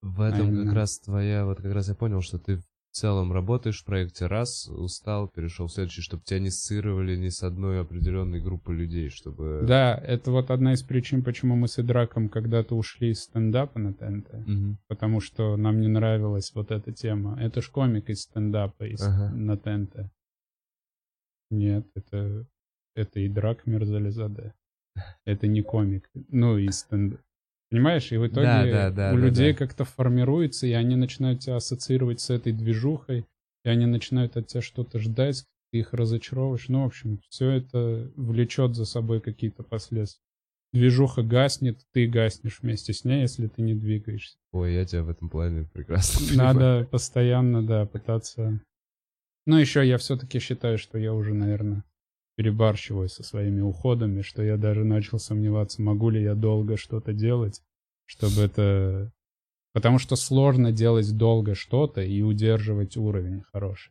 В этом как именно. раз твоя, вот как раз я понял, что ты в целом работаешь в проекте раз, устал, перешел в следующий, чтобы тебя не ассоциировали ни с одной определенной группой людей, чтобы... Да, это вот одна из причин, почему мы с Идраком когда-то ушли из стендапа на ТНТ. Мгм. Потому что нам не нравилась вот эта тема. Это ж комик из стендапа из, Ага. на ТНТ. Нет, это, это Идрак Мирзализаде. Это не комик. Ну, и стендап. Понимаешь, и в итоге Да, да, да, у да, людей да. как-то формируется, и они начинают тебя ассоциировать с этой движухой, и они начинают от тебя что-то ждать, ты их разочаровываешь. Ну, в общем, все это влечет за собой какие-то последствия. Движуха гаснет, ты гаснешь вместе с ней, если ты не двигаешься. Ой, я тебя в этом плане прекрасно понимаю. Надо постоянно, да, пытаться. Ну, еще я все-таки считаю, что я уже, наверное, перебарщиваю со своими уходами, что я даже начал сомневаться, могу ли я долго что-то делать, чтобы это... Потому что сложно делать долго что-то и удерживать уровень хороший.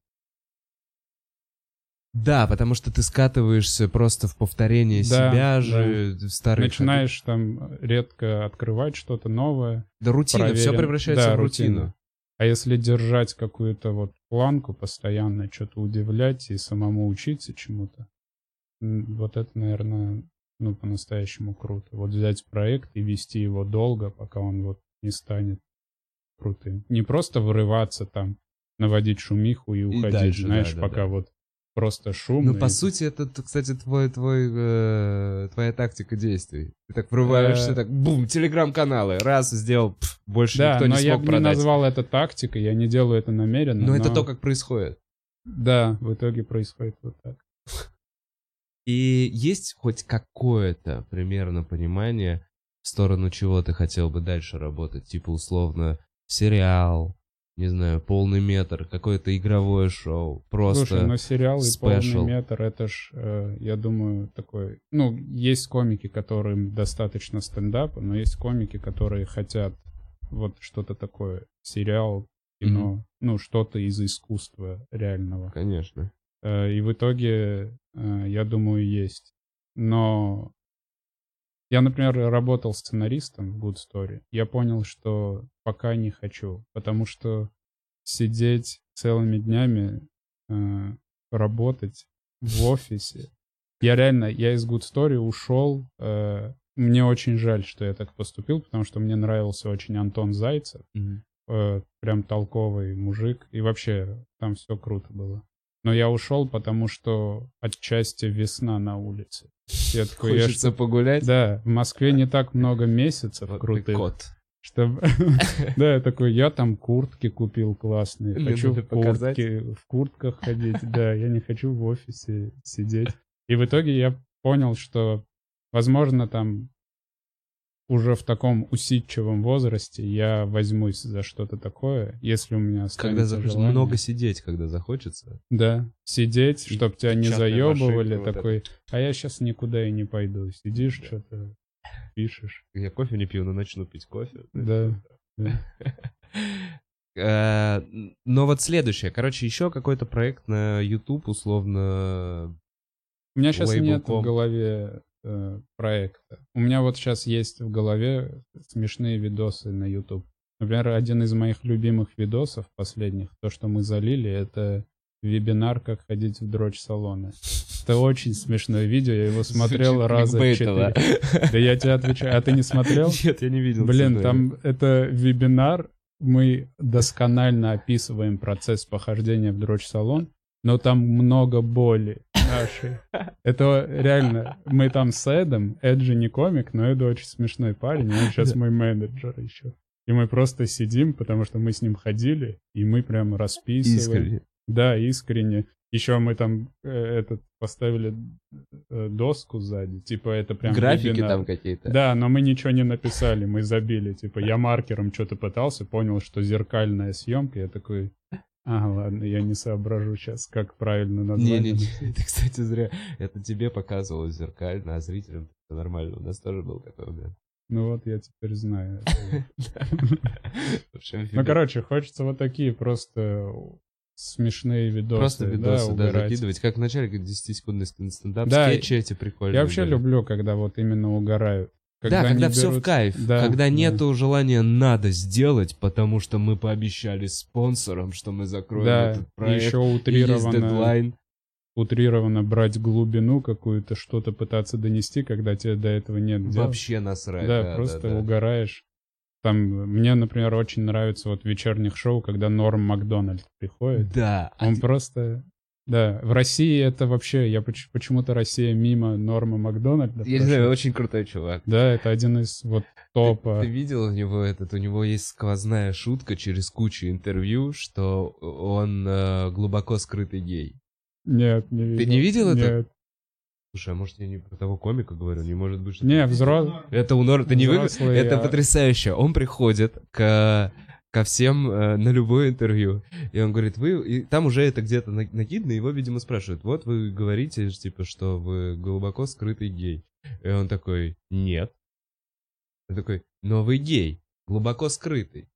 Да, потому что ты скатываешься просто в повторение Да, себя же, в старые Начинаешь там редко открывать что-то новое. Да, рутина, все проверен. превращается Да, в рутину. рутина. А если держать какую-то вот планку постоянно, что-то удивлять и самому учиться чему-то, вот это, наверное, ну, по-настоящему круто. Вот взять проект и вести его долго, пока он вот не станет крутым. Не просто вырываться там, наводить шумиху и уходить, дальше, да, знаешь, да, пока да. вот просто шумно. Ну, по и- сути, это, кстати, твой, твой, э, твоя тактика действий. Ты так врываешься, Э. так, бум, телеграм-каналы, раз, сделал, пф, больше Да, никто не но я смог бы не продать. назвал это тактикой, я не делаю это намеренно. Но это то, как происходит. Да, в итоге происходит вот так. И есть хоть какое-то примерно понимание, в сторону чего ты хотел бы дальше работать? Типа, условно, сериал, не знаю, полный метр, какое-то игровое шоу, просто... Слушай, но сериал и спешл. полный метр, это ж, э, я думаю, такой... Ну, есть комики, которым достаточно стендапа, но есть комики, которые хотят вот что-то такое, сериал, кино, ну, что-то из искусства реального. Конечно. Э, И в итоге, э, я думаю, есть. Но я, например, работал сценаристом в Good Story. Я понял, что пока не хочу, потому что сидеть целыми днями, э, работать в офисе. Я реально, я из Good Story ушел. э, Мне очень жаль, что я так поступил, потому что мне нравился очень Антон Зайцев э, прям толковый мужик. И вообще там все круто было. Но я ушел, потому что отчасти весна на улице. Я такой, я Хочется погулять? ж- Да, в Москве не так много месяцев Вот ты крутых. кот. Чтобы... Да, я такой, я там куртки купил классные. Хочу в куртке, в куртках ходить. Да, я не хочу в офисе сидеть. И в итоге я понял, что, возможно, там уже в таком усидчивом возрасте я возьмусь за что-то такое, если у меня Когда останется захочется желание. много сидеть, когда захочется. Да, сидеть, И чтоб тебя не заебывали, машинкой вот такой, а я сейчас никуда и не пойду. Сидишь, Да. что-то пишешь. Я кофе не пью, но начну пить кофе. Да. да. Э, Но вот следующее. Короче, еще какой-то проект на YouTube, условно... У меня сейчас нет в голове э, проекта. У меня вот сейчас есть в голове смешные видосы на YouTube. Например, один из моих любимых видосов последних, то, что мы залили, это вебинар «Как ходить в дрочь-салоны». Это очень смешное видео, я его смотрел Звучит раза четыре. Да я тебе отвечаю, а ты не смотрел? Нет, я не видел. Блин, там это вебинар, мы досконально описываем процесс похождения в дрочь-салон, но там много боли нашей. Это реально, мы там с Эдом, Эд же не комик, но Эд очень смешной парень, он сейчас мой менеджер еще. И мы просто сидим, потому что мы с ним ходили, и мы прям расписываем. Искренне. Да, искренне. Еще мы там э, этот поставили э, доску сзади, типа это прям Графики вебинар. там какие-то. Да, но мы ничего не написали, мы забили. Типа, я маркером что-то пытался, понял, что зеркальная съемка. Я такой, а, ладно, я не соображу сейчас, как правильно название. Не-не-не, это, кстати, зря. Это тебе показывалось зеркально, а зрителям это нормально. У нас тоже был такой момент. Ну вот, я теперь знаю. Ну, короче, хочется вот такие просто смешные видосы. Просто видосы, да, угорать. закидывать. Как в начале, как 10-секундный стендап, Да, скетчи эти прикольные. Я вообще были. люблю, когда вот именно угорают. Да, не когда все в кайф. Да, когда да. нету желания надо сделать, потому что мы пообещали спонсорам, что мы закроем Да, этот и проект. еще и есть утрированно, дедлайн. утрированно брать глубину какую-то, что-то пытаться донести, когда тебе до этого нет дела. Вообще насрать. Да, просто да. угораешь. Там, мне, например, очень нравится вот в вечерних шоу, когда Норм Макдональд приходит. Да. а Он ты- просто... Да, в России это вообще... Я поч- почему-то Россия мимо Норма Макдональда. Я не знаю, очень крутой чувак. Да, это один из вот топа. Ты видел у него этот, у него есть сквозная шутка через кучу интервью, что он э, глубоко скрытый гей. Нет, не видел. Ты не видел это? Нет. Слушай, а может я не про того комика говорю, не может быть, что... Не, взрослый... Это у Нор... Ты не вы... Это потрясающе. Он приходит к... ко всем э, на любое интервью. И он говорит, вы... И там уже это где-то на- накидано, его, видимо, спрашивают, вот вы говорите, типа, что вы глубоко скрытый гей. И он такой, нет. Он такой, но вы гей, глубоко скрытый.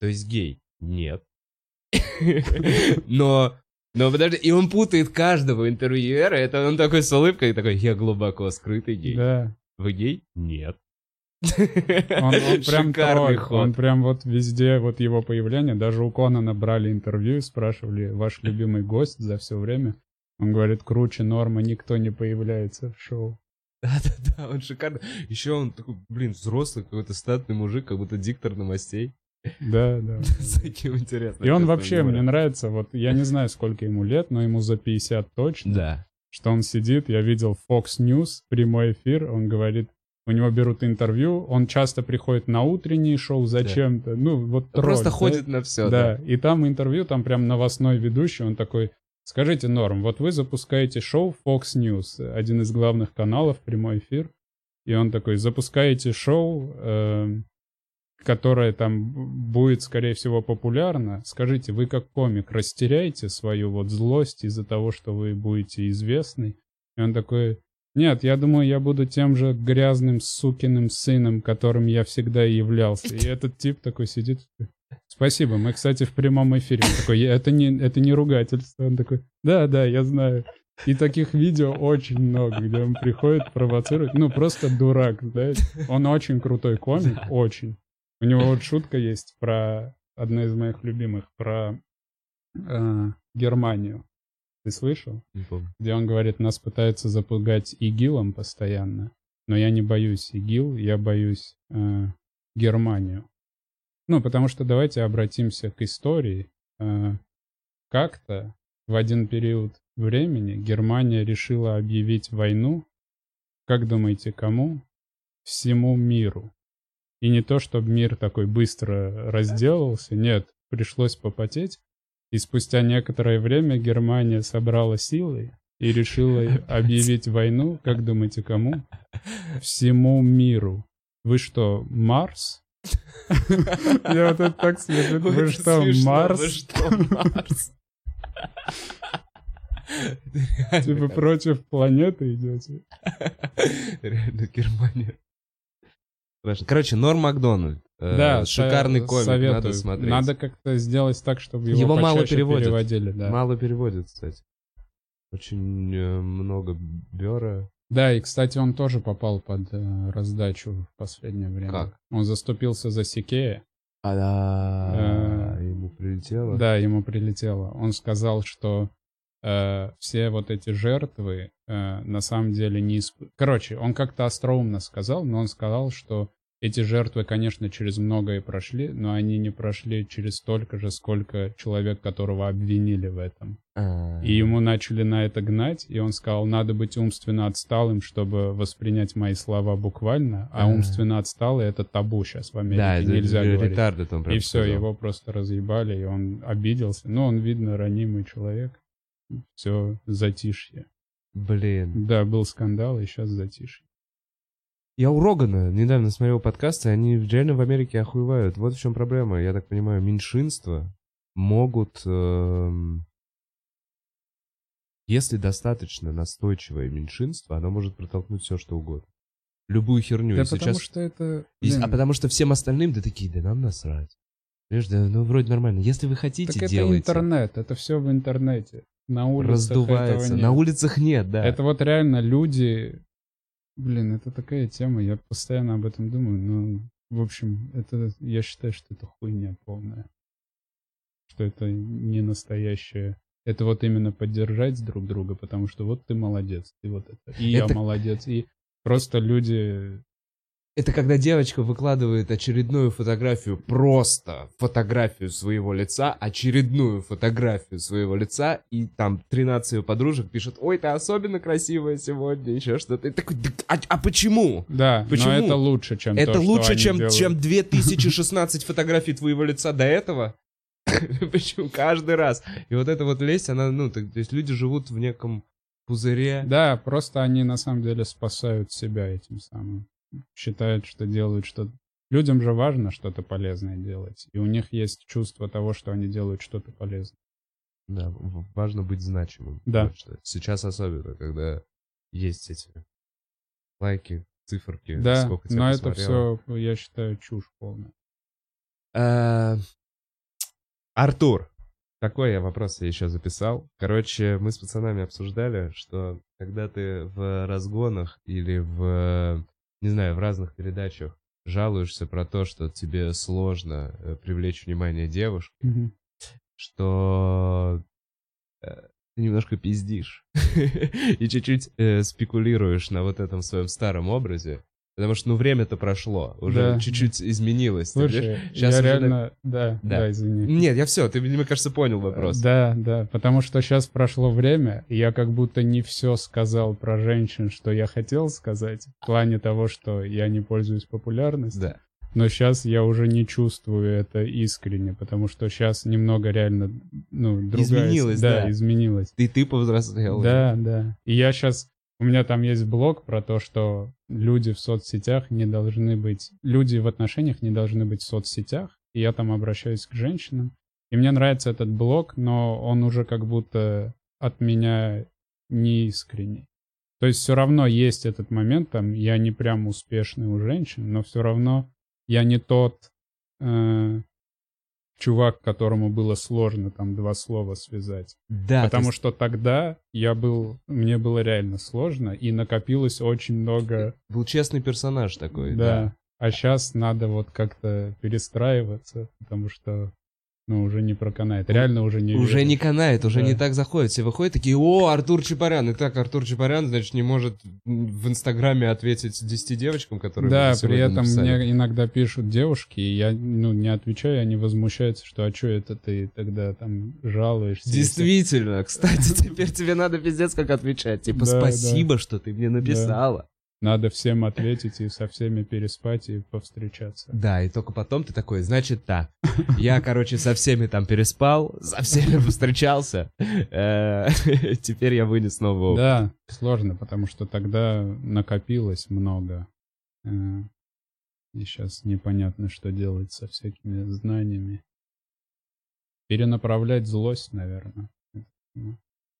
То есть гей, нет. Но, но подожди, и он путает каждого интервьюера, это он такой с улыбкой, такой, я глубоко скрытый гей. Да. Вы гей? Нет. Он, он прям Шикарный тролль, ход. он прям вот везде, вот его появление, даже у Конана брали интервью и спрашивали, ваш любимый гость за все время. Он говорит, круче норма, никто не появляется в шоу. Да-да-да, он шикарный. Еще он такой, блин, взрослый какой-то статный мужик, как будто диктор новостей. Да, да. Таким интересным. И он вообще, мне нравится, вот я не знаю, сколько ему лет, но ему за 50 точно. Да. что он сидит, я видел Fox News, прямой эфир, он говорит, у него берут интервью, он часто приходит на утренние шоу зачем-то, ну вот тролль, просто да? ходит на все, да. да. и там интервью, там прям новостной ведущий, он такой, скажите, Норм, вот вы запускаете шоу Fox News, один из главных каналов, прямой эфир, и он такой, запускаете шоу, эм, которое там будет, скорее всего, популярно, скажите, вы как комик растеряете свою вот злость из-за того, что вы будете известный? И он такой, нет, я думаю, я буду тем же грязным сукиным сыном, которым я всегда являлся. И этот тип такой сидит, спасибо, мы, кстати, в прямом эфире. Он такой, «Я- это не, это не ругательство. Он такой, да, да, я знаю. И таких видео очень много, где он приходит, провоцирует. Ну, просто дурак, знаете. Он очень крутой комик, очень. У него вот шутка есть про, одна из моих любимых, про э, Германию. Ты слышал? Не помню. Где он говорит, нас пытаются запугать ИГИЛом постоянно, но я не боюсь ИГИЛ, я боюсь э, Германию. Ну, потому что давайте обратимся к истории. Э, как-то в один период времени Германия решила объявить войну, как думаете, кому? Всему миру. И не то, чтобы мир такой быстро разделался, нет, пришлось попотеть. И спустя некоторое время Германия собрала силы и решила объявить войну, как думаете, кому? Всему миру. Вы что, Марс? Я вот это так смешит. Вы что, Марс? Вы что, Марс? Типа против планеты идете? Реально, Германия. Короче, Норм Макдональд. Э, Да, шикарный со- комик, советую. надо смотреть. Надо как-то сделать так, чтобы его, Его мало переводят. переводили. Да. Мало переводит, кстати. Очень э, много бера. да, и, кстати, он тоже попал под э, раздачу в последнее время. Как? Он заступился за Сикея. А да, Э, ему прилетело. Да, ему прилетело. Он сказал, что э, все вот эти жертвы э, на самом деле не... исп- Короче, он как-то остроумно сказал, но он сказал, что эти жертвы, конечно, через многое прошли, но они не прошли через столько же, сколько человек, которого обвинили в этом. А, И ему начали на это гнать, и он сказал, надо быть умственно отсталым, чтобы воспринять мои слова буквально, а А. умственно отсталый — это табу сейчас в Америке, да, это нельзя ре- говорить. ретарды там И все, сказал. его просто разъебали, и он обиделся. Ну, он, видно, ранимый человек. Все, затишье. Блин. Да, был скандал, и сейчас затишье. Я у Рогана недавно смотрел подкасты, они реально в Америке охуевают. Вот в чем проблема. Я так понимаю, меньшинства могут... эм, Если достаточно настойчивое меньшинство, оно может протолкнуть все, что угодно. Любую херню. да И потому сейчас... что это... и- А потому что всем остальным, да такие, да нам насрать. Понимаешь, да, ну вроде нормально. Если вы хотите, так это делайте. интернет, это все в интернете. На улицах Раздувается. этого нет. На улицах нет, да. Это вот реально люди... Блин, это такая тема, я постоянно об этом думаю, но, в общем, это, я считаю, что это хуйня полная. Что это не настоящее. Это вот именно поддержать друг друга, потому что вот ты молодец, ты вот это, и Это- я молодец, и просто люди... Это когда девочка выкладывает очередную фотографию, просто фотографию своего лица, очередную фотографию своего лица, и там 13 ее подружек пишут, ой, ты особенно красивая сегодня, еще что-то. И такой, «Да а, а почему? Да, Почему? но это лучше, чем Это то, что лучше, они чем, делают. чем 2016 фотографий твоего лица до этого? Почему? Каждый раз. И вот эта вот лесть, она, ну, то есть люди живут в неком пузыре. Да, просто они на самом деле спасают себя этим самым. Считают, что делают что-то людям же важно что-то полезное делать. И у них есть чувство того, что они делают что-то полезное. Да, важно быть значимым. Да. точно. Сейчас особенно, когда есть эти лайки, циферки, Да, сколько тебя но это посмотрело. все, я считаю, чушь полная. Э, Артур, такой я вопрос я еще записал. Короче, мы с пацанами обсуждали, что когда ты в разгонах или в, не знаю, в разных передачах жалуешься про то, что тебе сложно э, привлечь внимание девушки, что э, ты немножко пиздишь и чуть-чуть э, спекулируешь на вот этом своем старом образе, потому что, ну, время-то прошло, уже Да. чуть-чуть изменилось. Слушай? Щас я уже реально... Да, Да. да, извини. Нет, я все, ты, мне кажется, понял вопрос. Да, да, потому что сейчас прошло время, и я как будто не все сказал про женщин, что я хотел сказать, в плане того, что я не пользуюсь популярностью. Да. Но сейчас я уже не чувствую это искренне, потому что сейчас немного реально, ну, другая... Изменилось, да. изменилось. И ты повзрослел. Да, да. И я сейчас... У меня там есть блог про то, что люди в соцсетях не должны быть... Люди в отношениях не должны быть в соцсетях. И я там обращаюсь к женщинам. И мне нравится этот блог, но он уже как будто от меня не искренний. То есть все равно есть этот момент, там, я не прям успешный у женщин, но все равно я не тот э, чувак, которому было сложно там два слова связать. Да, Потому то что тогда я был, мне было реально сложно, и накопилось очень много, есть был честный персонаж такой. да. А сейчас надо вот как-то перестраиваться, потому что, ну, уже не проканает. Реально уже не Уже веришь. не канает, уже Да. не так заходит. Все выходят такие, о, Артур Чапарян. И так, Артур Чапарян, значит, не может в Инстаграме ответить 10 девочкам, которые Да, при этом написали. мне иногда пишут девушки, и я, ну, не отвечаю, они возмущаются, что а что это ты тогда там жалуешься? если- Действительно, кстати, теперь тебе надо пиздец как отвечать. Типа, Да, да. спасибо, что ты мне написала. Надо всем ответить и со всеми переспать и повстречаться. Да, и только потом ты такой, значит так, я, короче, со всеми там переспал, со всеми встречался, э, теперь я вынес новый опыт. Да, сложно, потому что тогда накопилось много. э, И сейчас непонятно, что делать со всякими знаниями. Перенаправлять злость, наверное.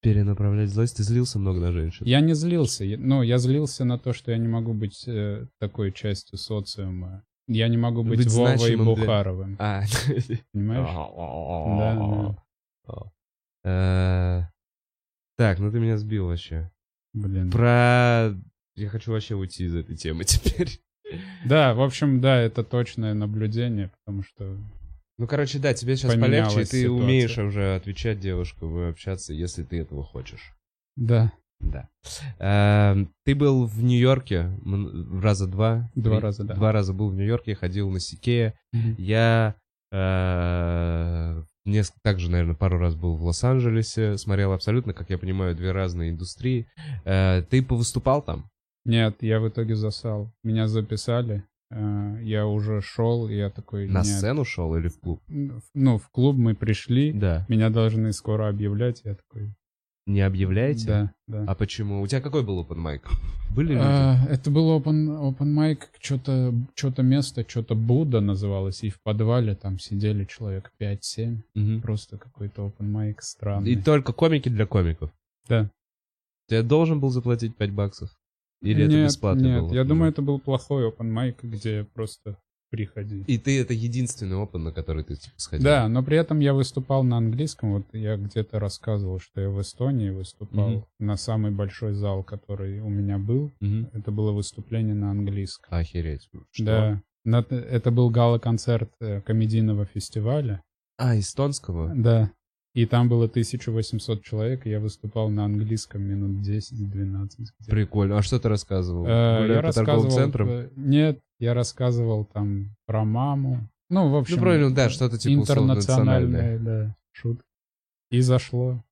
Перенаправлять злость, ты злился много на женщин. Я не злился. Ну, я злился на то, что я не могу быть э, такой частью социума. Я не могу быть, Быть Вовой для- Бухаровым. А, Понимаешь? да, да. Так, ну ты меня сбил вообще. Блин. Про... Я хочу вообще уйти из этой темы теперь. Да, в общем, да, это точное наблюдение, потому что Ну, короче, да, тебе сейчас Поменялась полегче, и ты ситуация. умеешь уже отвечать девушкам и общаться, если ты этого хочешь. да, Да. Эм, Ты был в Нью-Йорке раза два. Два Три- раза, да. Два раза был в Нью-Йорке, ходил на Сикея. Я э, несколько, также, наверное, пару раз был в Лос-Анджелесе, смотрел абсолютно, как я понимаю, две разные индустрии. Э, Ты повыступал там? Нет, я в итоге засал. Меня записали. Э, Я уже шел, и я такой... На «Нет». сцену шел или в клуб? Ну, в клуб мы пришли. Да. Меня должны скоро объявлять. Я такой... Не объявляете? Да, да. А почему? У тебя какой был open mic? Были люди? А, это был open, open mic, что-то что место, что-то Будда называлось, и в подвале там сидели человек 5-7. Мгм. Просто какой-то open mic странный. И только комики для комиков? Да. Ты должен был заплатить 5 баксов? Или это нет, бесплатно нет, было? я думаю, это был плохой open mic, где просто приходи. И ты это единственный опыт, на который ты типа, сходил? Да, но при этом я выступал на английском. Вот я где-то рассказывал, что я в Эстонии выступал Мгм. на самый большой зал, который у меня был. Мгм. Это было выступление на английском. Охереть. Что? Да. Это был гала-концерт э, комедийного фестиваля. А, эстонского? Да. И там было 1800 человек, и я выступал на английском минут 10-12. где-то. Прикольно. А что ты рассказывал? Э, я рассказывал... э, Нет, я рассказывал там про маму. Ну, в общем... Ну, правильно, да, что-то типа условно Интернациональные, да, шутки. И зашло.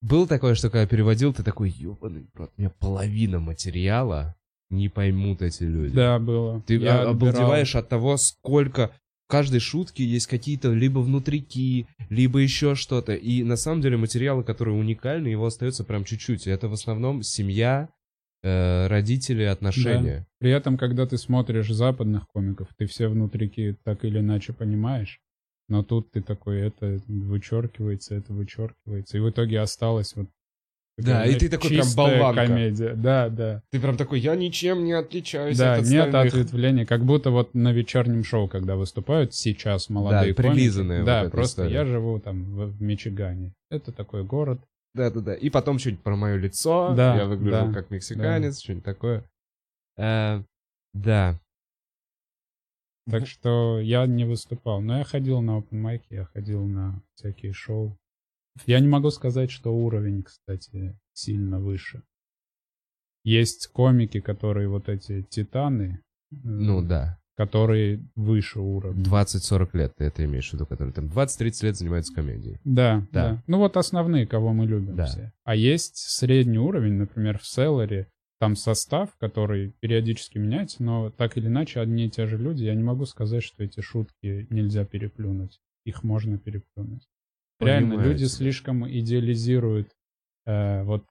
Было такое, что когда переводил, ты такой, ебаный рот, у меня половина материала, не поймут эти люди. Да, было. Ты Я отбирал- обалдеваешь от того, сколько в каждой шутке есть какие-то либо внутрики, либо еще что-то. И на самом деле материалы, которые уникальны, его остается прям чуть-чуть. Это в основном семья, э, родители, отношения. При этом, когда ты смотришь западных комиков, ты все внутрики так или иначе понимаешь. Но тут ты такой, это вычеркивается, это вычеркивается. И в итоге осталось вот Да, и ты такой прям болванка. комедия. Да, да. Ты прям такой, я ничем не отличаюсь Да, от нет остальных». ответвления. Как будто вот на вечернем шоу, когда выступают сейчас молодые Да, комики. вот Да, эта просто история. я живу там в, в Мичигане. Это такой город. Да-да-да. И потом что-нибудь про мое лицо. Да, я выгляжу да, как мексиканец, что-нибудь такое. Э, да. Так что я не выступал. Но я ходил на open mic, я ходил на всякие шоу. Я не могу сказать, что уровень, кстати, сильно выше. Есть комики, которые вот эти титаны, э, Ну да. которые выше уровня. 20-40 лет ты это имеешь в виду, которые там 20-30 лет занимаются комедией. Да, Да. да, Ну вот основные, кого мы любим Да. все. А есть средний уровень, например, в Селлере, там состав, который периодически меняется, но так или иначе одни и те же люди. Я не могу сказать, что эти шутки нельзя переплюнуть. Их можно переплюнуть. Реально, Понимаю люди слишком идеализируют э, вот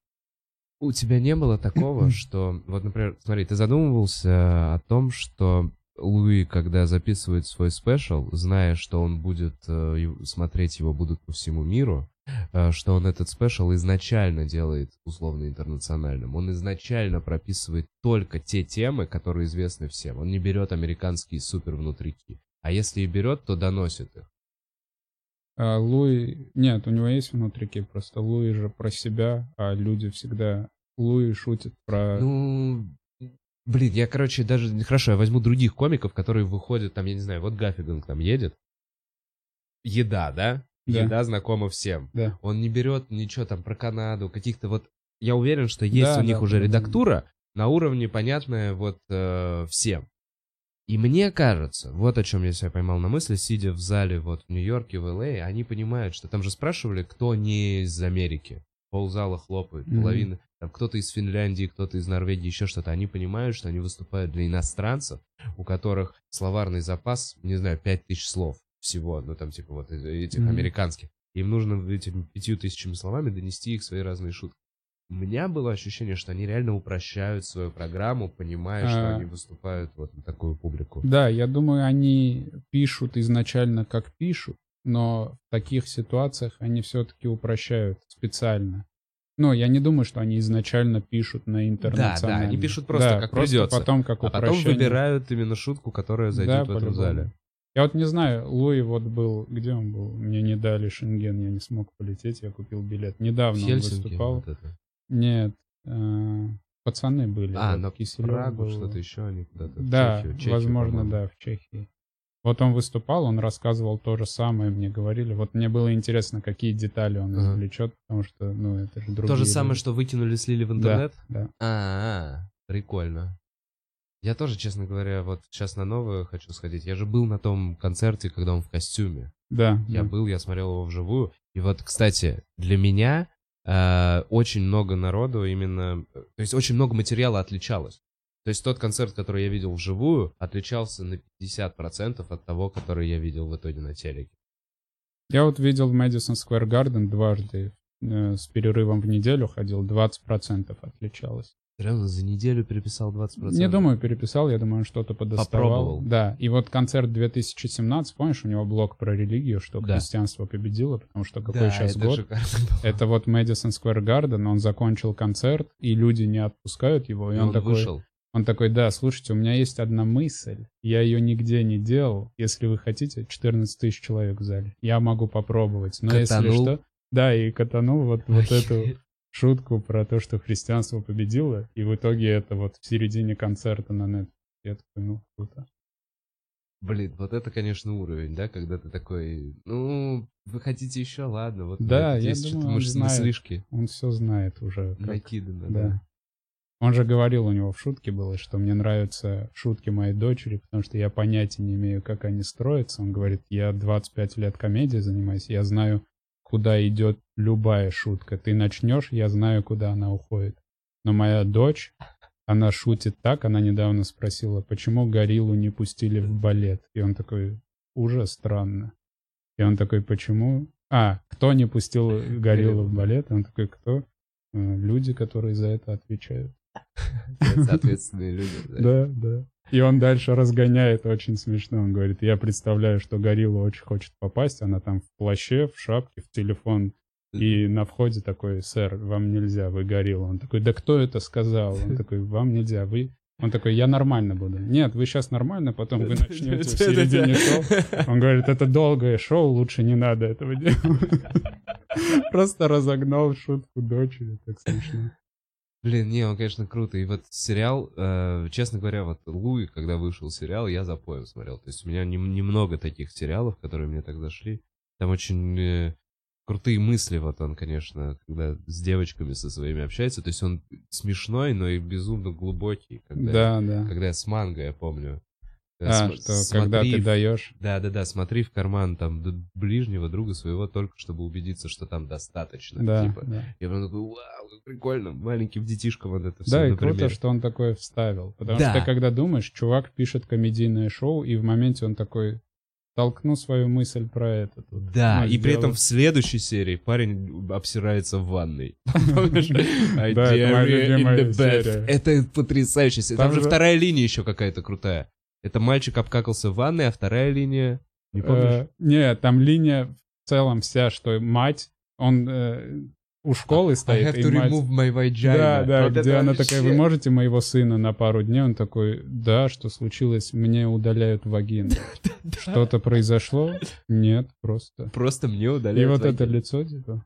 У тебя не было такого, что... Вот, например, смотри, ты задумывался о том, что Луи, когда записывает свой special, зная, что он будет... э, смотреть его будут по всему миру, э, что он этот special изначально делает условно интернациональным. Он изначально прописывает только те темы, которые известны всем. Он не берет американские супер внутрики. А если и берет, то доносит их. А Луи... Нет, у него есть внутрики, просто Луи же про себя, а люди всегда... Луи шутит про... Ну, блин, я, короче, даже... Хорошо, я возьму других комиков, которые выходят, там, я не знаю, вот Гаффиган к нам едет. Еда, да? Да. Еда знакома всем. Да. Он не берет ничего там про Канаду, каких-то вот... Я уверен, что есть Да, у них да, уже да, да. редактура на уровне, понятная вот э, всем. И мне кажется, вот о чем я себя поймал на мысли, сидя в зале вот в Нью-Йорке, в Л.А., они понимают, что там же спрашивали, кто не из Америки. Ползала хлопает, Мгм. половина, там кто-то из Финляндии, кто-то из Норвегии, еще что-то. Они понимают, что они выступают для иностранцев, у которых словарный запас, не знаю, 5000 слов всего, ну там типа вот э- этих Мгм. американских. Им нужно этими пятью тысячами словами донести их свои разные шутки. У меня было ощущение, что они реально упрощают свою программу, понимая, что А. они выступают вот на такую публику. Да, я думаю, они пишут изначально как пишут, но в таких ситуациях они все-таки упрощают специально. Но я не думаю, что они изначально пишут на интернациональном. они пишут просто как придется. потом как А потом упрощение. выбирают именно шутку, которая зайдет Да, в этом по-любому. зале. Я вот не знаю, Луи вот был, где он был? Мне не дали шенген, я не смог полететь, я купил билет. В Недавно он Хельсинки выступал. вот это. Нет, э, пацаны были. А, вот на Киселёв Прагу был. что-то еще, они куда-то в Да, Чехию. Чехию, возможно, по-моему. да, в Чехии. Вот он выступал, он рассказывал то же самое, мне говорили. Вот мне было интересно, какие детали он Ага. извлечет, потому что, ну, это же другие То же самое, люди. что выкинули, слили в интернет? Да. А, прикольно. Я тоже, честно говоря, вот сейчас на новое хочу сходить. Я же был на том концерте, когда он в костюме. Да, Я да. был, я смотрел его вживую. И вот, кстати, для меня очень много народу именно... э, То есть очень много материала отличалось. То есть тот концерт, который я видел вживую, отличался на 50% от того, который я видел в итоге на телеке. Я вот видел в Madison Square Garden дважды э, с перерывом в неделю ходил, 20% отличалось. Реально за неделю переписал 20%. Не думаю, переписал, я думаю, он что-то подоставал. Попробовал. Да, и вот концерт 2017, помнишь, у него блог про религию, что Да. христианство победило, потому что какой Да, сейчас это год. Это вот Madison Square Garden, он закончил концерт, и люди не отпускают его, и, И он, он такой, вышел. он такой, да, слушайте, у меня есть одна мысль, я ее нигде не делал, если вы хотите, 14 тысяч человек в зале, я могу попробовать, но если Катанул. что, да, и катанул вот, вот эту шутку про то, что христианство победило, и в итоге это вот в середине концерта на Netflix. Я такой, ну, круто. Блин, вот это, конечно, уровень, да, когда ты такой, ну, вы хотите еще, ладно, вот Да, я есть думаю, что-то знает. мыслишки Он все знает уже. как- накидано, да. да. Он же говорил, у него в шутке было, что мне нравятся шутки моей дочери, потому что я понятия не имею, как они строятся. Он говорит, я 25 лет комедией занимаюсь, я знаю, куда идет любая шутка. Ты начнешь, я знаю, куда она уходит. Но моя дочь, она шутит так, она недавно спросила, почему гориллу не пустили в балет. И он такой, уже странно. И он такой, почему? А, кто не пустил гориллу в балет? И он такой, кто? «Э, Люди, которые за это отвечают. Соответственные люди. Да, да. И он дальше разгоняет, очень смешно. Он говорит, я представляю, что Горилла очень хочет попасть. Она там в плаще, в шапке, в телефон. И на входе такой, сэр, вам нельзя, вы Горилла. Он такой, да кто это сказал? Он такой, вам нельзя, вы... Он такой, я нормально буду. Нет, вы сейчас нормально, потом вы начнете в середине шоу. Он говорит, это долгое шоу, лучше не надо этого делать. Просто разогнал шутку дочери, так смешно. Блин, не, он, конечно, круто. И вот сериал, э, честно говоря, вот Луи, когда вышел сериал, я за поем смотрел. То есть у меня немного не таких сериалов, которые мне так зашли. Там очень э, крутые мысли, вот он, конечно, когда с девочками со своими общается. То есть он смешной, но и безумно глубокий. Когда, да, да. Когда я с манго, я помню. А, См- что смотри, когда ты даешь. Да, да, да, смотри в карман там ближнего друга своего только чтобы убедиться, что там достаточно. Да, типа. да. Я прям такой, вау, как прикольно, маленьким детишкам вот это все. Да, и например. круто, что он такое вставил. Потому Да. что когда думаешь, чувак пишет комедийное шоу, и в моменте он такой, толкну свою мысль про это. Тут. Да, Ну, и при этом в следующей серии парень обсирается в ванной. Помнишь? I Да, это моя dare you in любимая the bed. серия. Это потрясающе. Там Там же же- вторая линия еще какая-то крутая. Это мальчик обкакался в ванной, а вторая линия... Не помнишь? Э, не, там линия в целом вся, что мать, он э, у школы I стоит, have и to мать... remove my vagina. Да, да, Вот где она такая, вы можете моего сына на пару дней? Он такой, да, что случилось? Мне удаляют вагину. Что-то произошло? Нет, просто. Просто мне И удаляют вот это лицо, типа.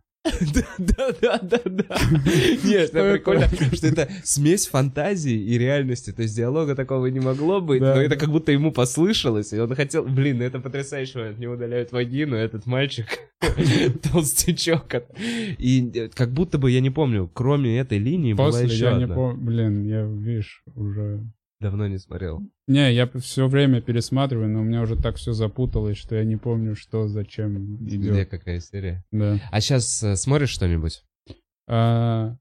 Да, да, да, да. Нет, Что это прикольно, что это смесь фантазии и реальности. То есть диалога такого не могло быть, Да, но это да. как будто ему послышалось, и он хотел... Блин, это потрясающий момент. Не удаляют вагину, этот мальчик, толстячок. И э, как будто бы, я не помню, кроме этой линии была еще одна. блин, я, видишь, уже... Давно не смотрел. Не, я все время пересматриваю, но у меня уже так все запуталось, что я не помню, что, зачем Где идет. какая серия. Да. А сейчас смотришь что-нибудь? А,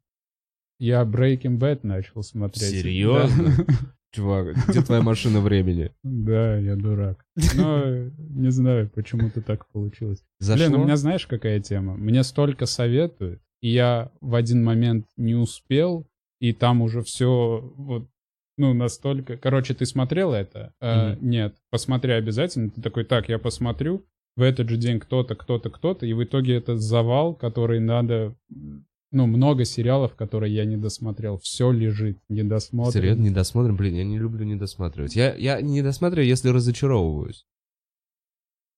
я Breaking Bad начал смотреть. Серьезно? Да. Чувак, где твоя машина времени? Да, я дурак. Но не знаю, почему-то так получилось. Зашло? Блин, у меня знаешь, какая тема? Мне столько советуют, и я в один момент не успел, и там уже все вот ну, настолько... Короче, ты смотрел это? Мгм. нет. Посмотри обязательно. Ты такой, так, я посмотрю. В этот же день кто-то, кто-то, кто-то. И в итоге это завал, который надо... Ну, много сериалов, которые я не досмотрел. Все лежит, не досмотрен. Серьезно, не досмотрим? Блин, я не люблю не досматривать. Я, я не досматриваю, если разочаровываюсь.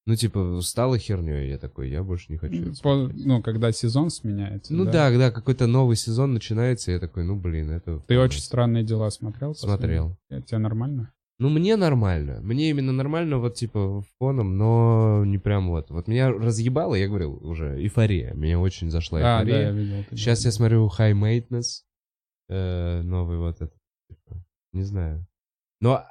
Ну, типа, стало херней, я такой, я больше не хочу. По- ну, когда сезон сменяется. Ну да, да, какой-то новый сезон начинается, я такой, ну блин, это... Ты очень странные дела смотрел? Смотрел. последний? Тебе нормально? Ну, мне нормально. Мне именно нормально, вот, типа, фоном, но не прям вот. Вот меня разъебало, я говорил уже, эйфория. Меня очень зашла А, да, я видел. Сейчас я говорил. смотрю High Maintenance, э, новый вот этот, типа, не знаю. Но,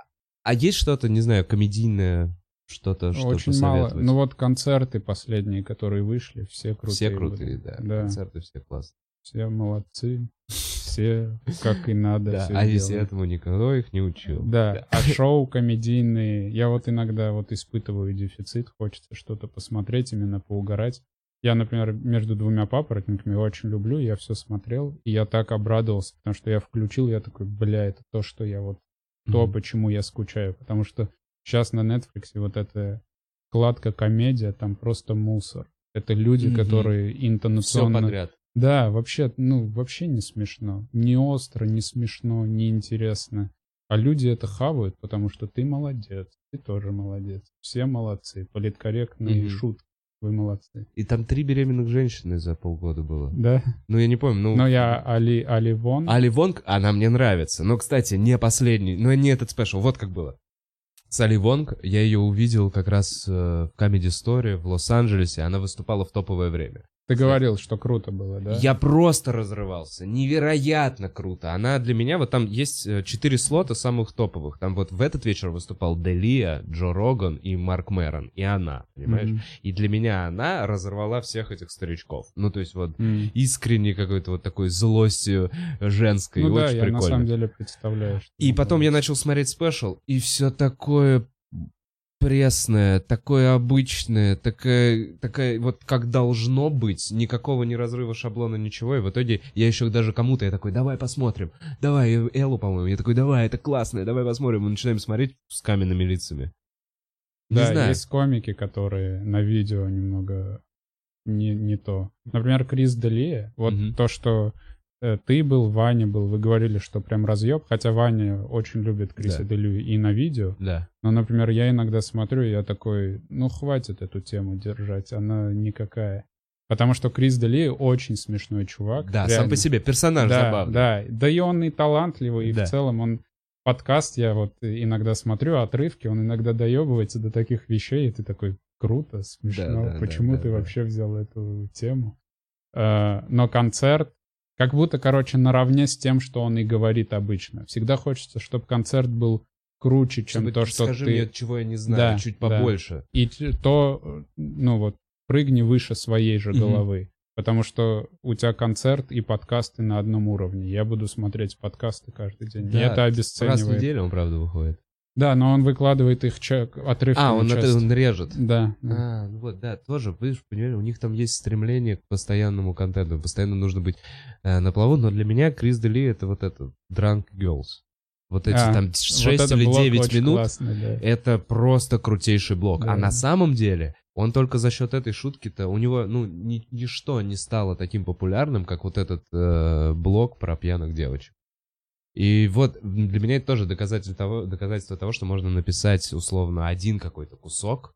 а есть что-то, не знаю, комедийное, что-то, что Очень мало. Ну вот концерты последние, которые вышли, все крутые. все крутые, да. Да. Концерты все классные. Все молодцы. Все как и надо. Да, а если этому никто их не учил. Да, а шоу комедийные. Я вот иногда вот испытываю дефицит, хочется что-то посмотреть, именно поугарать. Я, например, между двумя папоротниками очень люблю, я все смотрел, и я так обрадовался, потому что я включил, я такой, бля, это то, что я вот, то, почему я скучаю. Потому что сейчас на Netflix вот эта вкладка комедия, там просто мусор. Это люди, Мгм. которые Все интонационно... подряд. Да, вообще, ну, вообще не смешно. Не остро, не смешно, не интересно. А люди это хавают, потому что ты молодец, ты тоже молодец. Все молодцы, политкорректные Мгм. шутки. Вы молодцы. И там три беременных женщины за полгода было. Да. Ну, я не помню, ну... Но я Али, Али Вон. Али Вонг, она мне нравится. Но, кстати, не последний, но не этот спешл. Вот как было. С Али Вонг я ее увидел как раз э, в Comedy Story в Лос-Анджелесе. Она выступала в топовое время. Ты говорил, что круто было, да? Я просто разрывался. Невероятно круто. Она для меня, вот там есть э, четыре слота самых топовых. Там вот в этот вечер выступал Делия, Джо Роган и Марк Мэрон. И она, понимаешь? Мгм. И для меня она разорвала всех этих старичков. Ну, то есть вот М. искренне какой-то вот такой злостью женской. Ну да, Очень я прикольно. на самом деле представляю. И потом я начал смотреть спешл, и все такое пресное, такое обычное, такая, такая вот как должно быть, никакого не разрыва шаблона, ничего, и в итоге я еще даже кому-то я такой, давай посмотрим, давай, Эллу, по-моему, я такой, давай, это классно, давай посмотрим, мы начинаем смотреть с каменными лицами. Не да, знаю. есть комики, которые на видео немного не, не то. Например, Крис Делия. Вот Мгм. то, что э, ты был, Ваня был, вы говорили, что прям разъеб, хотя Ваня очень любит Криса Да. Делию и на видео. Да. Но, например, я иногда смотрю, и я такой, ну, хватит эту тему держать, она никакая. Потому что Крис Дели очень смешной чувак. Да, сам реально. по себе персонаж да, забавный. Да, да и он и талантливый, и Да. в целом он подкаст, я вот иногда смотрю отрывки, он иногда доебывается до таких вещей, и ты такой, круто, смешно, Да, да, почему да, ты да, да. вообще взял эту тему? Э, но концерт, как будто, короче, наравне с тем, что он и говорит обычно. Всегда хочется, чтобы концерт был круче, чем Чтобы то, что скажи ты... мне, чего я не знаю, Да, чуть да. побольше. И т- то, ну вот, прыгни выше своей же головы. Потому что у тебя концерт и подкасты на одном уровне. Я буду смотреть подкасты каждый день. и Да, это Раз в обесценивает. неделю он, правда, выходит. Да, но он выкладывает их ча- отрывками. А, он, это, часто. он режет. Да. А, ну вот, да, тоже, вы же понимаете, у них там есть стремление к постоянному контенту, постоянно нужно быть э, на плаву, но для меня Крис Дели это вот это, Drunk Girls. Вот эти А, там Вот 6 этот или блок 9 очень минут, классный, да. это просто крутейший блок. Да. А на самом деле, он только за счет этой шутки-то, у него, ну, ни- ничто не стало таким популярным, как вот этот э, блок про пьяных девочек. И вот для меня это тоже доказательство того, доказательство того, что можно написать условно один какой-то кусок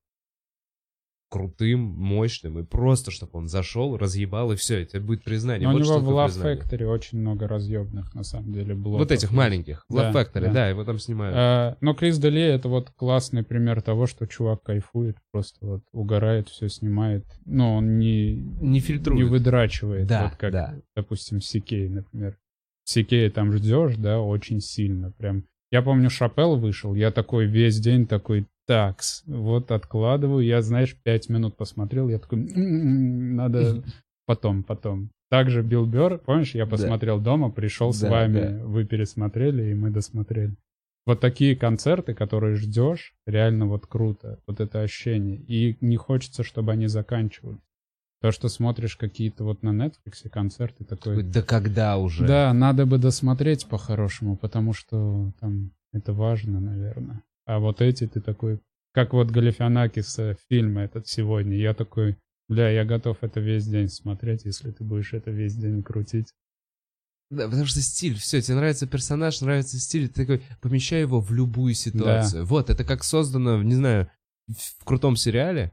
крутым, мощным, и просто, чтобы он зашел, разъебал, и все, это будет признание. Но у Вот него что в Love признание. Factory очень много разъебных, на самом деле, блоков. Вот этих маленьких. Да, Love Factory, да. да, его там снимают. А, но Крис Дели это вот классный пример того, что чувак кайфует, просто вот угорает, все снимает. Но он не, не фильтрует. не выдрачивает, Да, вот как, да. допустим, Сикей, например. Сикей там ждешь, да, очень сильно, прям. Я помню, Шапел вышел, я такой весь день такой, такс, вот откладываю, я, знаешь, пять минут посмотрел, я такой, «М-м-м, надо потом, потом. Также Билл Бёрр, помнишь, я Да. посмотрел дома, пришел с Да, вами, да. вы пересмотрели, и мы досмотрели. Вот такие концерты, которые ждешь, реально вот круто, вот это ощущение. И не хочется, чтобы они заканчивались. То, что смотришь какие-то вот на Netflix концерты, такой... Да когда уже? Да, надо бы досмотреть по-хорошему, потому что там это важно, наверное. А вот эти ты такой... Как вот Галифианакис э, фильм этот сегодня. Я такой, бля, я готов это весь день смотреть, если ты будешь это весь день крутить. Да, потому что стиль, все, тебе нравится персонаж, нравится стиль, ты такой, помещай его в любую ситуацию. Вот, это как создано, не знаю, в крутом сериале,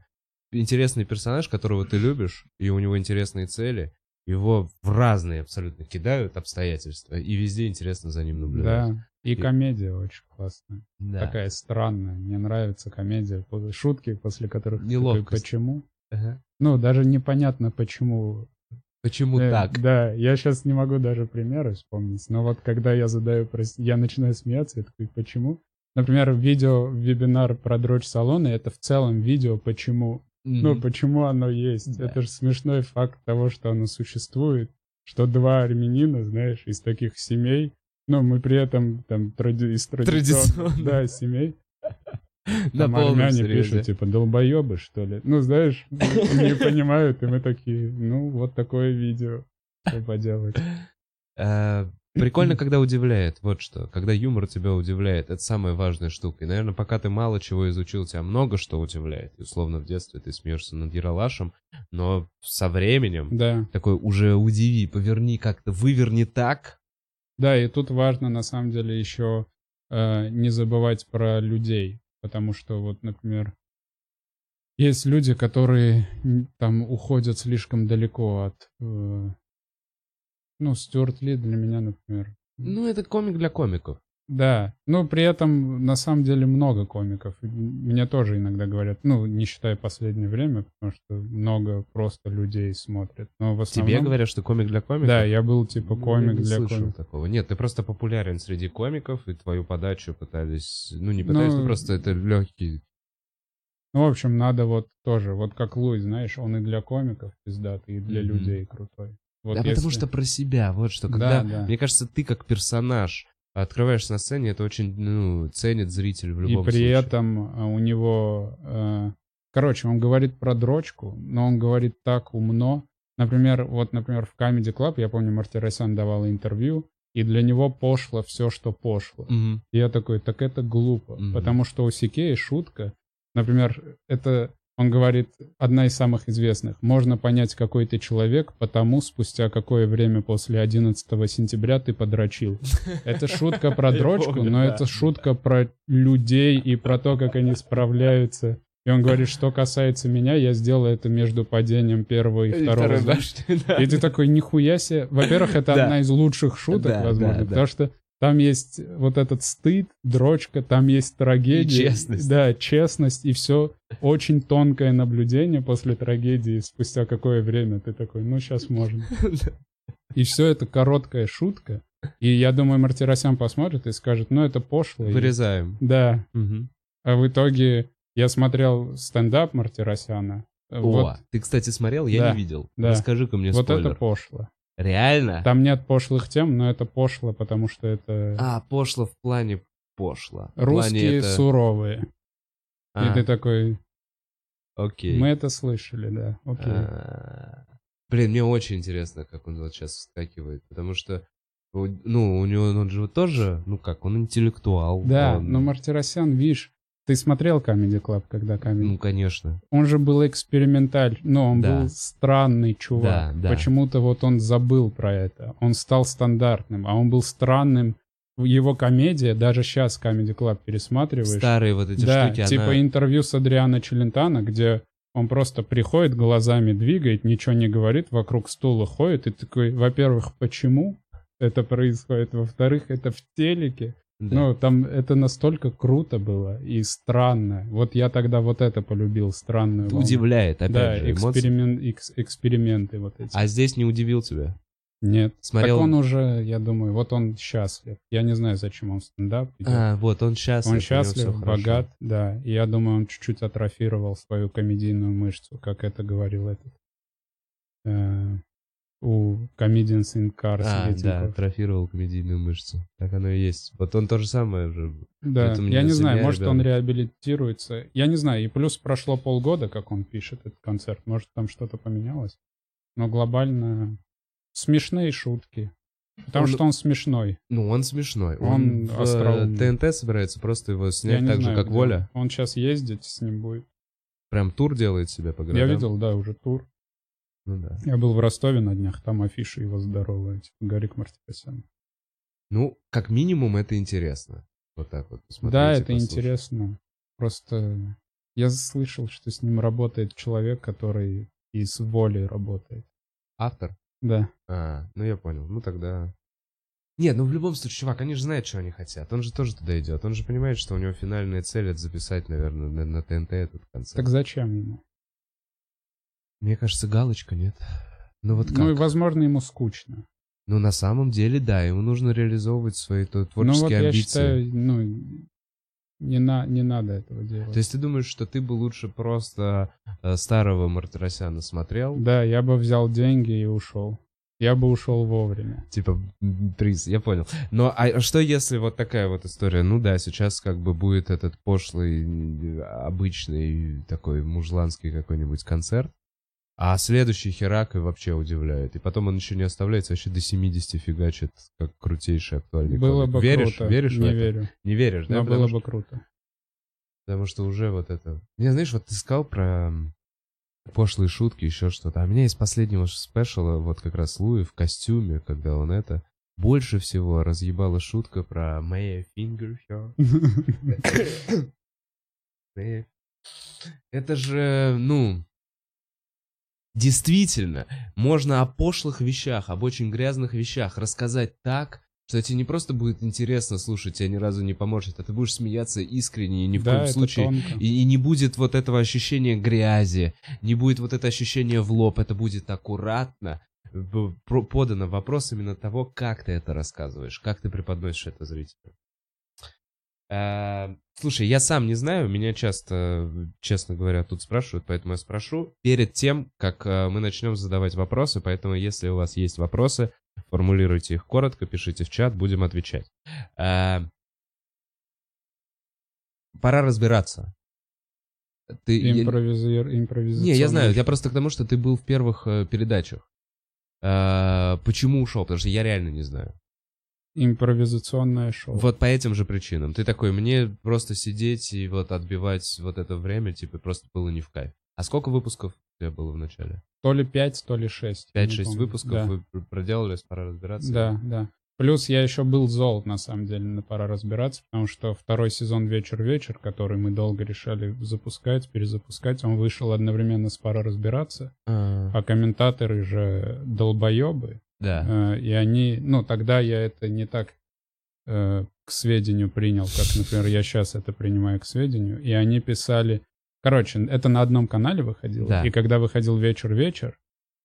интересный персонаж, которого ты любишь, и у него интересные цели, его в разные абсолютно кидают обстоятельства, и везде интересно за ним наблюдать. Да. И И- комедия очень классная. Да. Такая странная. Мне нравится комедия. Шутки, после которых ты такой, Неловкость. почему? Ага. Ну, даже непонятно, почему Почему Э, так? Да, я сейчас не могу даже примеры вспомнить, но вот когда я задаю, я начинаю смеяться, я такой, почему? Например, видео, вебинар про дрочь салона, это в целом видео, почему, ну, Мгм. почему оно есть. Да. Это же смешной факт того, что оно существует, что два армянина, знаешь, из таких семей, ну, мы при этом там тради- из традиционных, да, семей, На там армяне серьезе. пишут, типа, долбоебы, что ли. Ну, знаешь, не понимают, и мы такие, ну, вот такое видео. Что поделать. Прикольно, когда удивляет, вот что. Когда юмор тебя удивляет, это самая важная штука. И, наверное, пока ты мало чего изучил, тебя много что удивляет. И, условно, в детстве ты смеешься над Яралашем, но со временем Да. такой уже удиви, поверни как-то, выверни так. Да, и тут важно, на самом деле, еще э, не забывать про людей. Потому что, вот, например, есть люди, которые там уходят слишком далеко от... э, ну, Стюарт Ли для меня, например, Ну, это комик для комиков. Да, но при этом на самом деле много комиков. Мне тоже иногда говорят, ну, не считая последнее время, потому что много просто людей смотрят. Но в основном... Тебе говорят, что комик для комиков? Да, я был типа Ну, комик я не для комиков. такого. Нет, ты просто популярен среди комиков, и твою подачу пытались... Ну, не пытались, Ну, ну, просто это легкий... Ну, в общем, надо вот тоже, вот как Луи, знаешь, он и для комиков пиздатый, и для Мгм. людей крутой. Вот да если- потому что про себя, вот что. Да, Когда, да. мне кажется, ты как персонаж открываешься на сцене, это очень, ну, ценит зритель в И любом при случае. этом а, у него... э, Короче, он говорит про дрочку, но он говорит так умно. Например, вот, например, в Comedy Club, я помню, Мартиросян давал интервью, и для него пошло все, что пошло. Мгм. И я такой, так это глупо. Мгм. Потому что у Сикея шутка, например, это, он говорит, одна из самых известных. Можно понять, какой ты человек, потому спустя какое время после 11 сентября ты подрочил. Это шутка про дрочку, но это шутка про людей и про то, как они справляются. И он говорит, что касается меня, я сделал это между падением первого и второго. Да. И ты такой, нихуя себе. Во-первых, это Да. одна из лучших шуток, Да, возможно, потому что там есть вот этот стыд, дрочка, там есть трагедия. И честность. Да, честность, и все очень тонкое наблюдение после трагедии, спустя какое время ты такой, ну, сейчас можно. И все это короткая шутка. И я думаю, Мартиросян посмотрит и скажет, ну, это пошло. и- Вырезаем. Да. Мгм. А в итоге я смотрел стендап Мартиросяна. О, Вот, ты, кстати, смотрел? Я Да, не видел. да. Расскажи-ка мне вот спойлер. это пошло. Реально? Там нет пошлых тем, но это пошло, потому что это А, пошло в плане пошло. В плане русские это- суровые. А, И ты такой, окей. мы это слышали, да, окей. А, Блин, мне очень интересно, как он вот сейчас вскакивает, потому что, ну, у него, он же тоже, ну как, он интеллектуал. да, он- но Мартиросян, видишь, ты смотрел Comedy Club, когда Comedy Ну, конечно. Он же был эксперименталь, но он Да. был странный чувак. Да, да. Почему-то вот он забыл про это. Он стал стандартным, а он был странным. Его комедия, даже сейчас Comedy Club пересматриваешь. Старые вот эти да, штуки, типа она... интервью с Адриано Челентано, где он просто приходит, глазами двигает, ничего не говорит, вокруг стула ходит, и такой, во-первых, почему это происходит, во-вторых, это в телеке. Да. Ну, там это настолько круто было и странно. Вот я тогда вот это полюбил, странную волну. Удивляет, опять Да, же, эксперимен- экс- эксперименты вот эти. А здесь не удивил тебя? Нет. Смотрел- Так он уже, я думаю, вот он счастлив. Я не знаю, зачем он в стендап идет. А, вот, он счастлив. он счастлив, всё хорошо. богат, да. И я думаю, он чуть-чуть атрофировал свою комедийную мышцу, как это говорил этот. э, у Comedians in Cars. А, да, атрофировал комедийную мышцу. Так оно и есть. Вот он то же самое же. Да, я не знаю, может он ребят. реабилитируется. Я не знаю, и плюс прошло полгода, как он пишет этот концерт. Может там что-то поменялось. Но глобально смешные шутки. Потому Он- что он смешной. Ну, он смешной. Он Он, в остроумный. ТНТ собирается просто его Я снять не так знаю, же, как где Воля. Он сейчас ездить с ним будет. Прям тур делает себе по городам. Я видел, да, уже тур. Ну да. Я был в Ростове на днях, там афиши его здоровые. Типа Гарик Мартиросян. Ну, как минимум, это интересно. Вот так вот. Да, это послушать. интересно. Просто я слышал, что с ним работает человек, который из воли работает. Автор? Да. А, ну я понял. Ну тогда... Нет, ну в любом случае, чувак, они же знают, что они хотят. Он же тоже туда идет. Он же понимает, что у него финальная цель это записать, наверное, на, на ТНТ этот концерт. Так зачем ему? Мне кажется, галочка, нет? Ну вот как? Ну и, Ну, возможно, ему скучно. на самом деле, да, ему нужно реализовывать свои то- Ну вот творческие я амбиции. считаю, ну, не, на, не надо этого делать. То есть ты думаешь, что ты бы лучше просто э, старого Мартиросяна смотрел? Да, я бы взял деньги и ушел. Я бы ушел вовремя. Типа приз, я понял. Но а что если вот такая вот история? Ну да, сейчас как бы будет этот пошлый, обычный такой мужланский какой-нибудь концерт, а следующий херак и вообще удивляет. И потом он еще не оставляется, вообще до 70 фигачит, как крутейший актуальный было комик. бы веришь, круто. Веришь в не это? верю. Не веришь, да? Но Потому было что- бы круто. Потому что уже вот это... Не, знаешь, вот ты сказал про пошлые шутки, еще что-то. А у меня из последнего спешала вот как раз Луи в костюме, когда он это... Больше всего разъебала шутка про May I finger Это же, ну... Действительно, можно о пошлых вещах, об очень грязных вещах рассказать так, что тебе не просто будет интересно слушать, тебе ни разу не поможет, а ты будешь смеяться искренне и ни в да, коем случае. и, и не будет вот этого ощущения грязи, не будет вот это ощущение в лоб, это будет аккуратно про- подано вопрос именно того, как ты это рассказываешь, как ты преподносишь это зрителю. Э, Слушай, я сам не знаю, меня часто, честно говоря, тут спрашивают, поэтому я спрошу перед тем, как э, мы начнем задавать вопросы, поэтому если у вас есть вопросы, формулируйте их коротко, пишите в чат, будем отвечать. А, Пора разбираться. Ты, я- Импровизир- Не, я знаю, я просто к тому, что ты был в первых э, передачах. А, Почему ушел? Потому что я реально не знаю. Импровизационное шоу. Вот по этим же причинам. Ты такой, мне просто сидеть и вот отбивать вот это время, типа, просто было не в кайф. А сколько выпусков у тебя было в начале? То ли 5, то ли 6. 5-6 выпусков Да. вы пр- проделали, пора разбираться. Да, да. Плюс я еще был зол, на самом деле, на пора разбираться, потому что второй сезон «Вечер-вечер», который мы долго решали запускать, перезапускать, он вышел одновременно с «Пора разбираться», А, а комментаторы же долбоебы, Да. э, и они, ну, тогда я это не так э, к сведению принял, как, например, я сейчас это принимаю к сведению, и они писали, короче, это на одном канале выходило, Да. и когда выходил «Вечер-вечер»,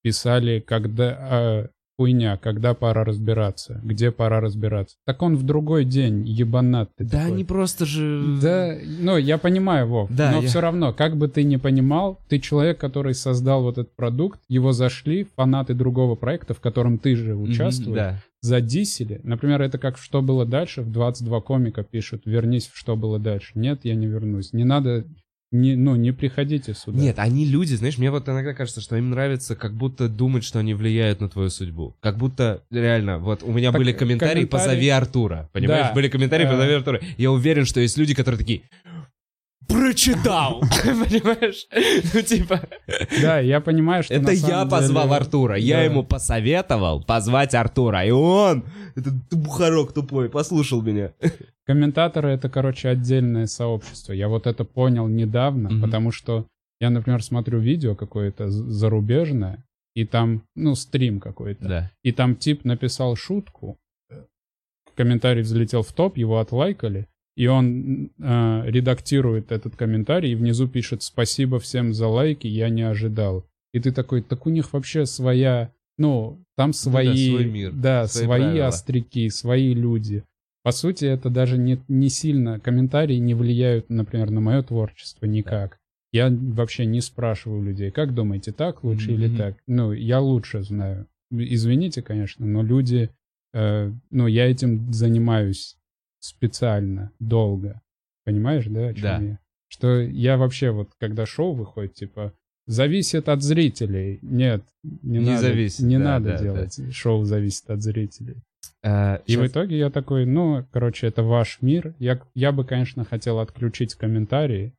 писали, когда... э, хуйня, когда пора разбираться, где пора разбираться. Так он в другой день, ебанат ты Да такой. они просто же... Да, ну, я понимаю, Вов, Да, но я- все равно, как бы ты ни понимал, ты человек, который создал вот этот продукт, его зашли фанаты другого проекта, в котором ты же участвуешь, Да. задисили. Например, это как «Что было дальше» в 22 комика пишут «Вернись в «Что было дальше». Нет, я не вернусь. Не надо, не, ну, не приходите сюда. Нет, они люди, знаешь, мне вот иногда кажется, что им нравится как будто думать, что они влияют на твою судьбу. Как будто, реально, вот у меня Так были комментарии комментарии- «Позови Артура». Понимаешь, Да. были комментарии. «Позови Артура». Я уверен, что есть люди, которые такие... Прочитал! Понимаешь? Ну, типа... Да, я понимаю, что Это я позвал Артура. Я ему посоветовал позвать Артура. И он, этот бухарок тупой, послушал меня. Комментаторы — это, короче, отдельное сообщество. Я вот это понял недавно, потому что я, например, смотрю видео какое-то зарубежное, и там, ну, стрим какой-то, Да. и там тип написал шутку, комментарий взлетел в топ, его отлайкали, и он э, редактирует этот комментарий и внизу пишет «Спасибо всем за лайки, я не ожидал». И ты такой, так у них вообще своя, ну, там свои, свой мир, да, свои свои правила. остряки, свои люди. По сути, это даже не, не сильно, комментарии не влияют, например, на мое творчество никак. Я вообще не спрашиваю людей, как думаете, так лучше или Мгм. так? Ну, я лучше знаю. Извините, конечно, но люди, э, ну, я этим занимаюсь специально, долго. Понимаешь, да, о чем Да. я? Что я вообще вот, когда шоу выходит, типа, зависит от зрителей. Нет, не, Не надо, зависит, не да, надо да, делать. Шоу зависит от зрителей. А, И в щас- итоге я такой, ну, короче, это ваш мир. Я, я бы, конечно, хотел отключить комментарии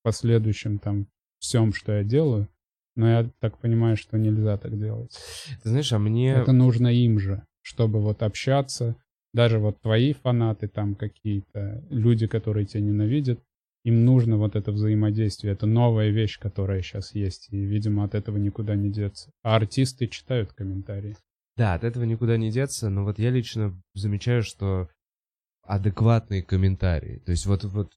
в последующем там всем, что я делаю. Но я так понимаю, что нельзя так делать. Ты знаешь, а мне... Это нужно им же, чтобы вот общаться. Даже вот твои фанаты там какие-то, люди, которые тебя ненавидят, им нужно вот это взаимодействие. Это новая вещь, которая сейчас есть. И, видимо, от этого никуда не деться. А артисты читают комментарии. Да, от этого никуда не деться, но вот я лично замечаю, что адекватные комментарии. То есть вот, вот,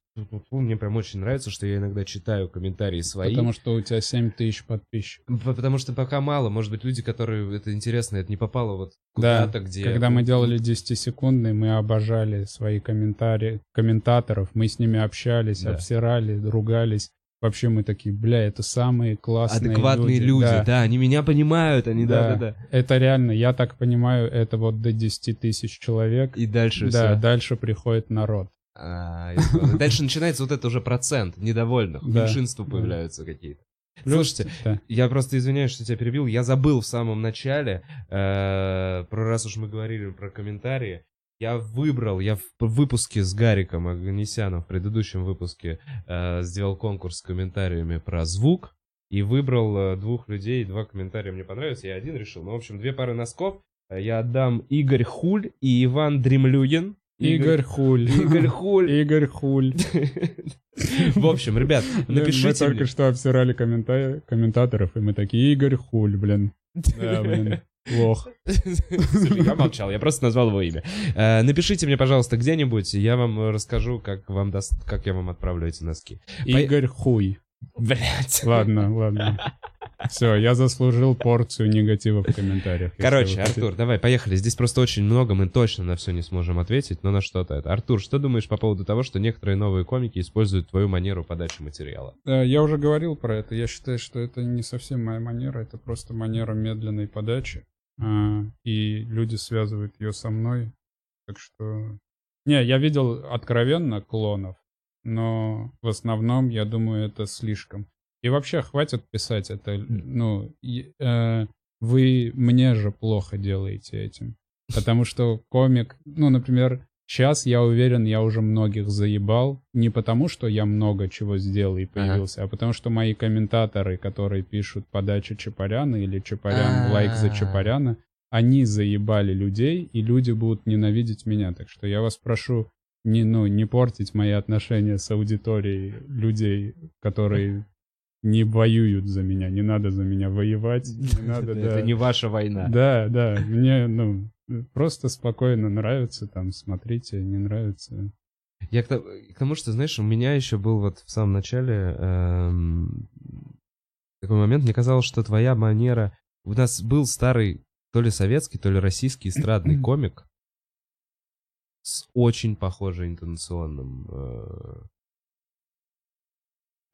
мне прям очень нравится, что я иногда читаю комментарии свои. Потому что у тебя 7 тысяч подписчиков. Потому что пока мало, может быть, люди, которые это интересно, это не попало вот Да, куда-то, где... Когда мы делали 10-секундный, мы обожали свои комментарии, комментаторов, мы с ними общались, Да. обсирали, ругались. Вообще мы такие, бля, это самые классные Адекватные люди, Да. да. они меня понимают, они, Да. да-да-да. Это реально, я так понимаю, это вот до 10 тысяч человек. И дальше да, все. дальше приходит народ. Дальше начинается вот это уже процент недовольных, Да. меньшинства Да. появляются какие-то. Плюс, Слушайте, да. Я просто извиняюсь, что тебя перебил. Я забыл в самом начале, э, про раз уж мы говорили про комментарии, я выбрал, я в выпуске с Гариком Аганесяном, в предыдущем выпуске, э, сделал конкурс с комментариями про звук, и выбрал э, двух людей, два комментария мне понравились, я один решил. Ну, в общем, две пары носков э, я отдам Игорь Хуль и Иван Дремлюгин. Игорь Хуль. Игорь Хуль. Игорь Хуль. В общем, ребят, Мы напишите только мне. что обсирали коммента- комментаторов, и мы такие, Игорь Хуль, блин. Да, блин. Лох. Я молчал, я просто назвал его имя. Э, Напишите мне, пожалуйста, где-нибудь, и я вам расскажу, как вам даст, как я вам отправлю эти носки. Игорь Хуй. Блять. Ладно, ладно. Все, я заслужил порцию негатива в комментариях. Короче. Артур, давай, поехали. Здесь просто очень много, мы точно на все не сможем ответить, но на что-то это. Артур, что думаешь по поводу того, что некоторые новые комики используют твою манеру подачи материала? Э, Я уже говорил про это. Я считаю, что это не совсем моя манера, это просто манера медленной подачи. И люди связывают ее со мной. Так что Не, я видел откровенно клонов, но в основном, я думаю, это слишком. И вообще, хватит писать это, ну, э, вы мне же плохо делаете этим. Потому что комик, ну, например, сейчас я уверен, я уже многих заебал. Не потому, что я много чего сделал и появился, ага. а потому что мои комментаторы, которые пишут подача Чапаряна или Чапарян, лайк за Чапаряна, они заебали людей, и люди будут ненавидеть меня. Так что я вас прошу не, ну, не портить мои отношения с аудиторией людей, которые не воюют за меня, не надо за меня воевать, не надо, да. Это не ваша война. Да, да, мне, ну, просто спокойно нравится, там, смотрите, не нравится. Я к, к тому, что, знаешь, у меня еще был вот в самом начале эм, такой момент, мне казалось, что твоя манера... У нас был старый то ли советский, то ли российский эстрадный комик с очень похожим интонационным э,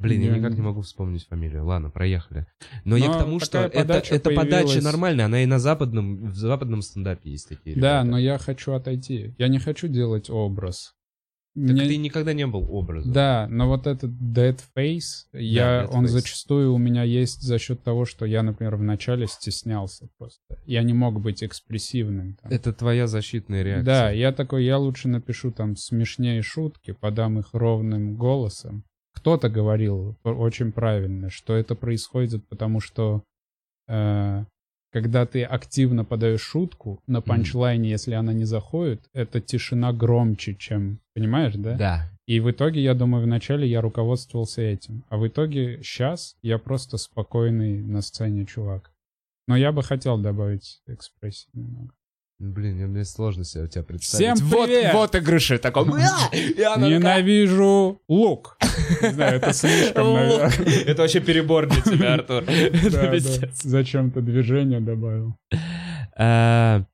Блин, я, я никак не могу вспомнить фамилию. Ладно, проехали. Но, Но я к тому, что это, это появилась... подача нормальная, она и на западном, в западном стендапе есть такие. Да, ребята. но я хочу отойти. Я не хочу делать образ. Так Мне... ты никогда не был образом. Да, но вот этот dead face, да, я, dead он face. зачастую у меня есть за счет того, что я, например, вначале стеснялся просто. Я не мог быть экспрессивным. Там. Это твоя защитная реакция. Да, я такой, я лучше напишу там смешнее шутки, подам их ровным голосом, кто-то говорил очень правильно, что это происходит потому, что э, когда ты активно подаешь шутку на панчлайне, mm. если она не заходит, эта тишина громче, чем, понимаешь, да? Да. И в итоге, я думаю, вначале я руководствовался этим, а в итоге сейчас я просто спокойный на сцене чувак. Но я бы хотел добавить экспрессии немного. Блин, мне сложно себе у тебя представить. Всем привет! Вот, вот игрыши такой. Ненавижу лук. Не знаю, это слишком, наверное. Это вообще перебор для тебя, Артур. Зачем-то движение добавил. А,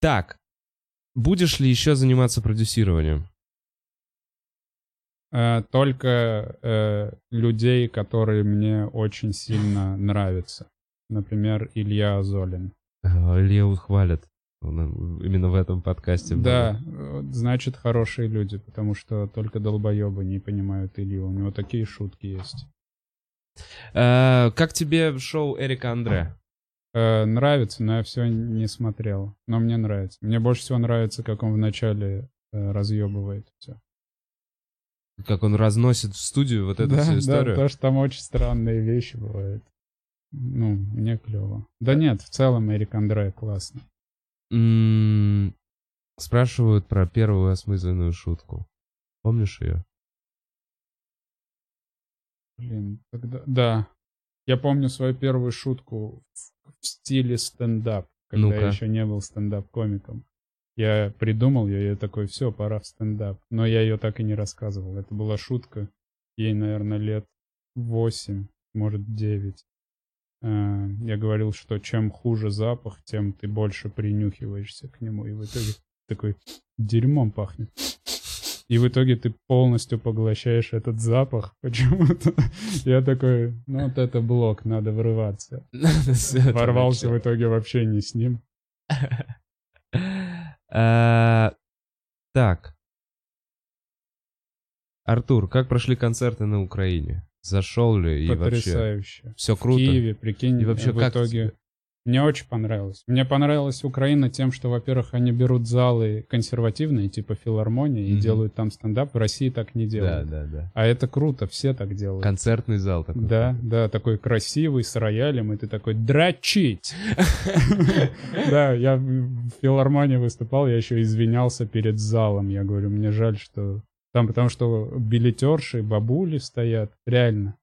так, будешь ли еще заниматься продюсированием? А, только э, людей, которые мне очень сильно нравятся. Например, Илья Азолин. Илья хвалят. Именно в этом подкасте. Да, было. значит, хорошие люди, потому что только долбоебы не понимают Илью. У него такие шутки есть. А, как тебе шоу Эрика Андре? А, нравится, но я все не смотрел. Но мне нравится. Мне больше всего нравится, как он вначале э, разъебывает все. Как он разносит в студию вот эту да, всю историю? Да, то, что там очень странные вещи бывают. Ну, мне клево. Да нет, в целом Эрик Андре классно. Спрашивают про первую осмысленную шутку. Помнишь ее? Блин, тогда... Да. Я помню свою первую шутку в, в стиле стендап, когда ну я еще не был стендап-комиком. Я придумал ее, я такой, все, пора в стендап. Но я ее так и не рассказывал. Это была шутка. Ей, наверное, лет восемь, может, девять. Э, я говорил, что чем хуже запах, тем ты больше принюхиваешься к нему. И в итоге такой дерьмом пахнет. И в итоге ты полностью поглощаешь этот запах почему-то. Я такой, ну вот это блок, надо врываться. Ворвался в итоге вообще не с ним. Э, так. Артур, как прошли концерты на Украине? Зашел ли и Потрясающе. вообще все круто. В Киеве, прикинь, и вообще в как итоге... Мне очень понравилось. Мне понравилась Украина тем, что, во-первых, они берут залы консервативные, типа филармония, mm-hmm. и делают там стендап. В России так не делают. Да, да, да. А это круто, все так делают. Концертный зал такой. Да, да, такой красивый, с роялем, и ты такой «дрочить!» Да, я в филармонии выступал, я еще извинялся перед залом. Я говорю, мне жаль, что там потому что билетерши, бабули стоят, реально.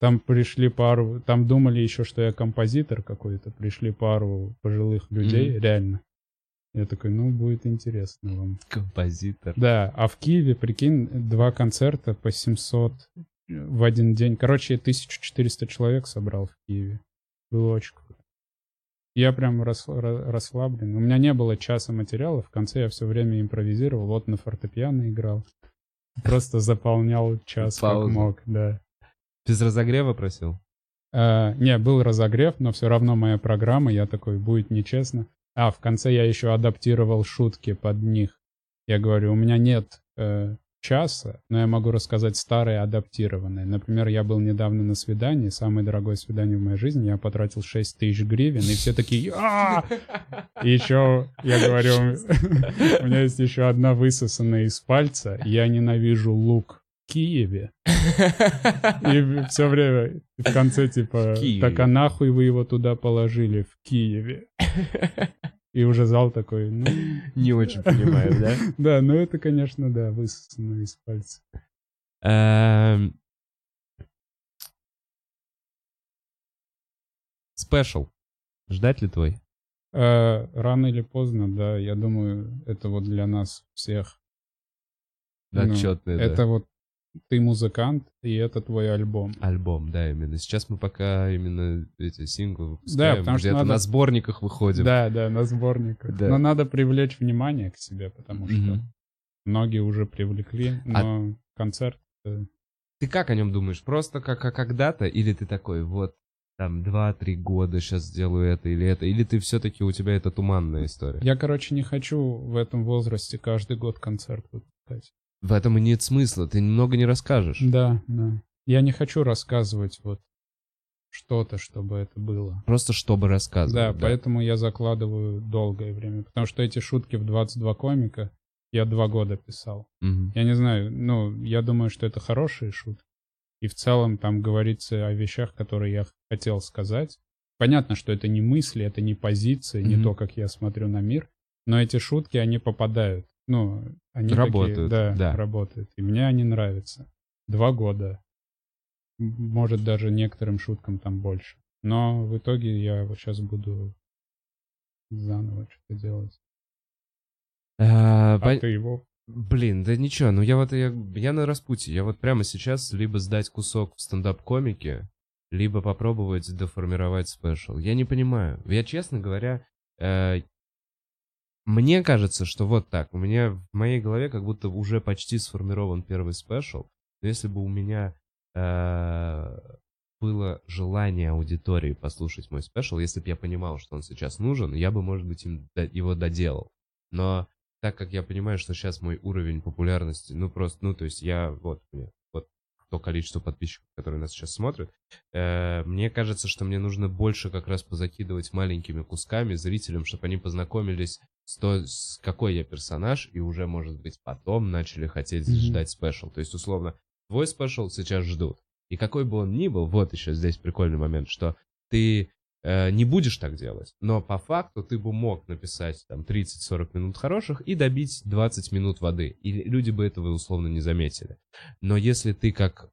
Там пришли пару, там думали еще, что я композитор какой-то, пришли пару пожилых людей, mm-hmm. реально. Я такой, ну, будет интересно вам. Композитор. Да, а в Киеве, прикинь, два концерта по 700 в один день. Короче, 1400 человек собрал в Киеве. Было очень круто. Я прям рас, расслаблен. У меня не было часа материала, в конце я все время импровизировал. Вот на фортепиано играл. Просто заполнял час Паузу. как мог, да. Без разогрева просил? А, не, был разогрев, но все равно моя программа, я такой, будет нечестно. А, в конце я еще адаптировал шутки под них. Я говорю, у меня нет э, часа, но я могу рассказать старые адаптированные. Например, я был недавно на свидании, самое дорогое свидание в моей жизни, я потратил 6 тысяч гривен, и все такие! И еще, я говорю, у меня есть еще одна высосанная из пальца, я ненавижу лук Киеве. И все время в конце типа, так а нахуй вы его туда положили, в Киеве? И уже зал такой, ну... Не очень понимаю, да? Да, ну это, конечно, да, высосано из пальца. Эм. Спешл. Ждать ли твой? Э, рано или поздно, да, я думаю, это вот для нас всех. Ну, Отчетный, да. Это вот ты музыкант, и это твой альбом. Альбом, да, именно. Сейчас мы пока именно эти синглы выпускаем, Да, потому что надо- на сборниках выходим. Да, да, на сборниках. Да. Но надо привлечь внимание к себе, потому что Мгм. многие уже привлекли, А- но концерт... э, Ты как о нем думаешь? Просто как о когда-то? Или ты такой, вот, там, два-три года сейчас сделаю это или это? Или ты все-таки у тебя это туманная история? Я, короче, не хочу в этом возрасте каждый год концерт выпускать. В этом и нет смысла, ты немного не расскажешь. Да, да. Я не хочу рассказывать вот что-то, чтобы это было. Просто чтобы рассказывать. Да, поэтому я закладываю долгое время. Потому что эти шутки в 22 комика я два года писал. Мгм. Я не знаю, ну, я думаю, что это хорошие шутки. И в целом там говорится о вещах, которые я хотел сказать. Понятно, что это не мысли, это не позиции, не Мгм. то, как я смотрю на мир. Но эти шутки, они попадают. Ну, они Работают, такие, да, да. работают. И мне они нравятся. Два года. Может, даже некоторым шуткам там больше. Но в итоге я вот сейчас буду заново что-то делать. А, А пон- ты его... Блин, да ничего, ну я вот, я, я на распутье. Я вот прямо сейчас либо сдать кусок в стендап-комике, либо попробовать доформировать special. Я не понимаю. Я, честно говоря, э, мне кажется, что вот так. У меня в моей голове как будто уже почти сформирован первый special. Но если бы у меня э, было желание аудитории послушать мой special, если бы я понимал, что он сейчас нужен, я бы, может быть, им его доделал. Но так как я понимаю, что сейчас мой уровень популярности, ну просто, ну то есть я, вот, мне, вот то количество подписчиков, которые нас сейчас смотрят, э, мне кажется, что мне нужно больше как раз позакидывать маленькими кусками зрителям, чтобы они познакомились с, то, с какой я персонаж, и уже, может быть, потом начали хотеть Мгм. ждать special. То есть, условно, твой special сейчас ждут. И какой бы он ни был, вот еще здесь прикольный момент, что ты э, не будешь так делать, но по факту ты бы мог написать там 30-40 минут хороших и добить 20 минут воды. И люди бы этого условно не заметили. Но если ты как...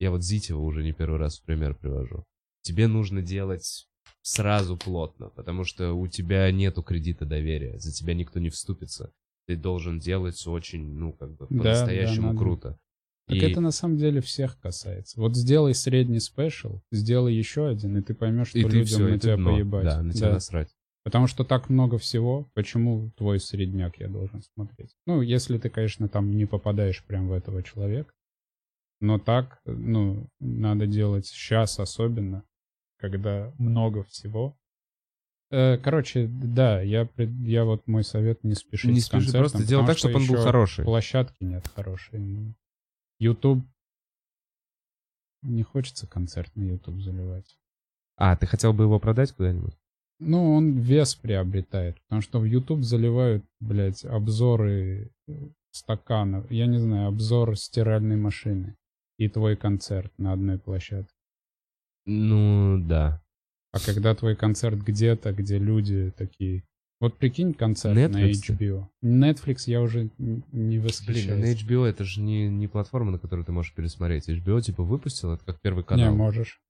Я вот Зитева уже не первый раз в пример привожу. Тебе нужно делать сразу плотно, потому что у тебя нету кредита доверия, за тебя никто не вступится. Ты должен делать очень, ну, как бы, Да, по-настоящему да, надо. круто. Так И- это на самом деле всех касается. Вот сделай средний спешл, сделай еще один, и ты поймешь, что и людям все, на тебя дно. поебать. Да, на тебя Да. насрать. Потому что так много всего, почему твой средняк я должен смотреть? Ну, если ты, конечно, там не попадаешь прям в этого человека. Но так, ну, надо делать сейчас особенно, когда много всего. Э, Короче, да, я, пред- я вот мой совет не спешить Не с спеши, просто делай так, что чтобы он был хороший. Площадки нет хорошей. YouTube не хочется концерт на YouTube заливать. А, ты хотел бы его продать куда-нибудь? Ну, он вес приобретает, потому что в YouTube заливают, блядь, обзоры э, стаканов, я не знаю, обзор стиральной машины и твой концерт на одной площадке. Ну, да. А когда твой концерт где-то, где люди такие... Вот прикинь концерт Netflix? на HBO. Netflix я уже не Блин, восхищаюсь. на HBO это же не, не платформа, на которую ты можешь пересмотреть. HBO типа выпустил, это как первый Не, канал. можешь.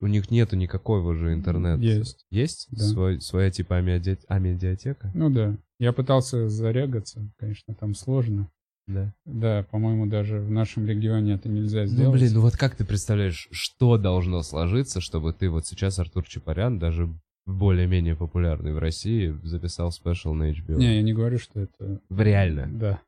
У них нету никакого же интернета. Есть. Есть? Да. Свой, своя типа амедиа- амедиатека? Ну да. Я пытался зарегаться, конечно, там сложно. Да. Да, по-моему, даже в нашем регионе это нельзя сделать. Ну, блин, ну вот как ты представляешь, что должно сложиться, чтобы ты вот сейчас, Артур Чапарян, даже более-менее популярный в России, записал спешл на HBO? Не, я не говорю, что это... Реально. Да.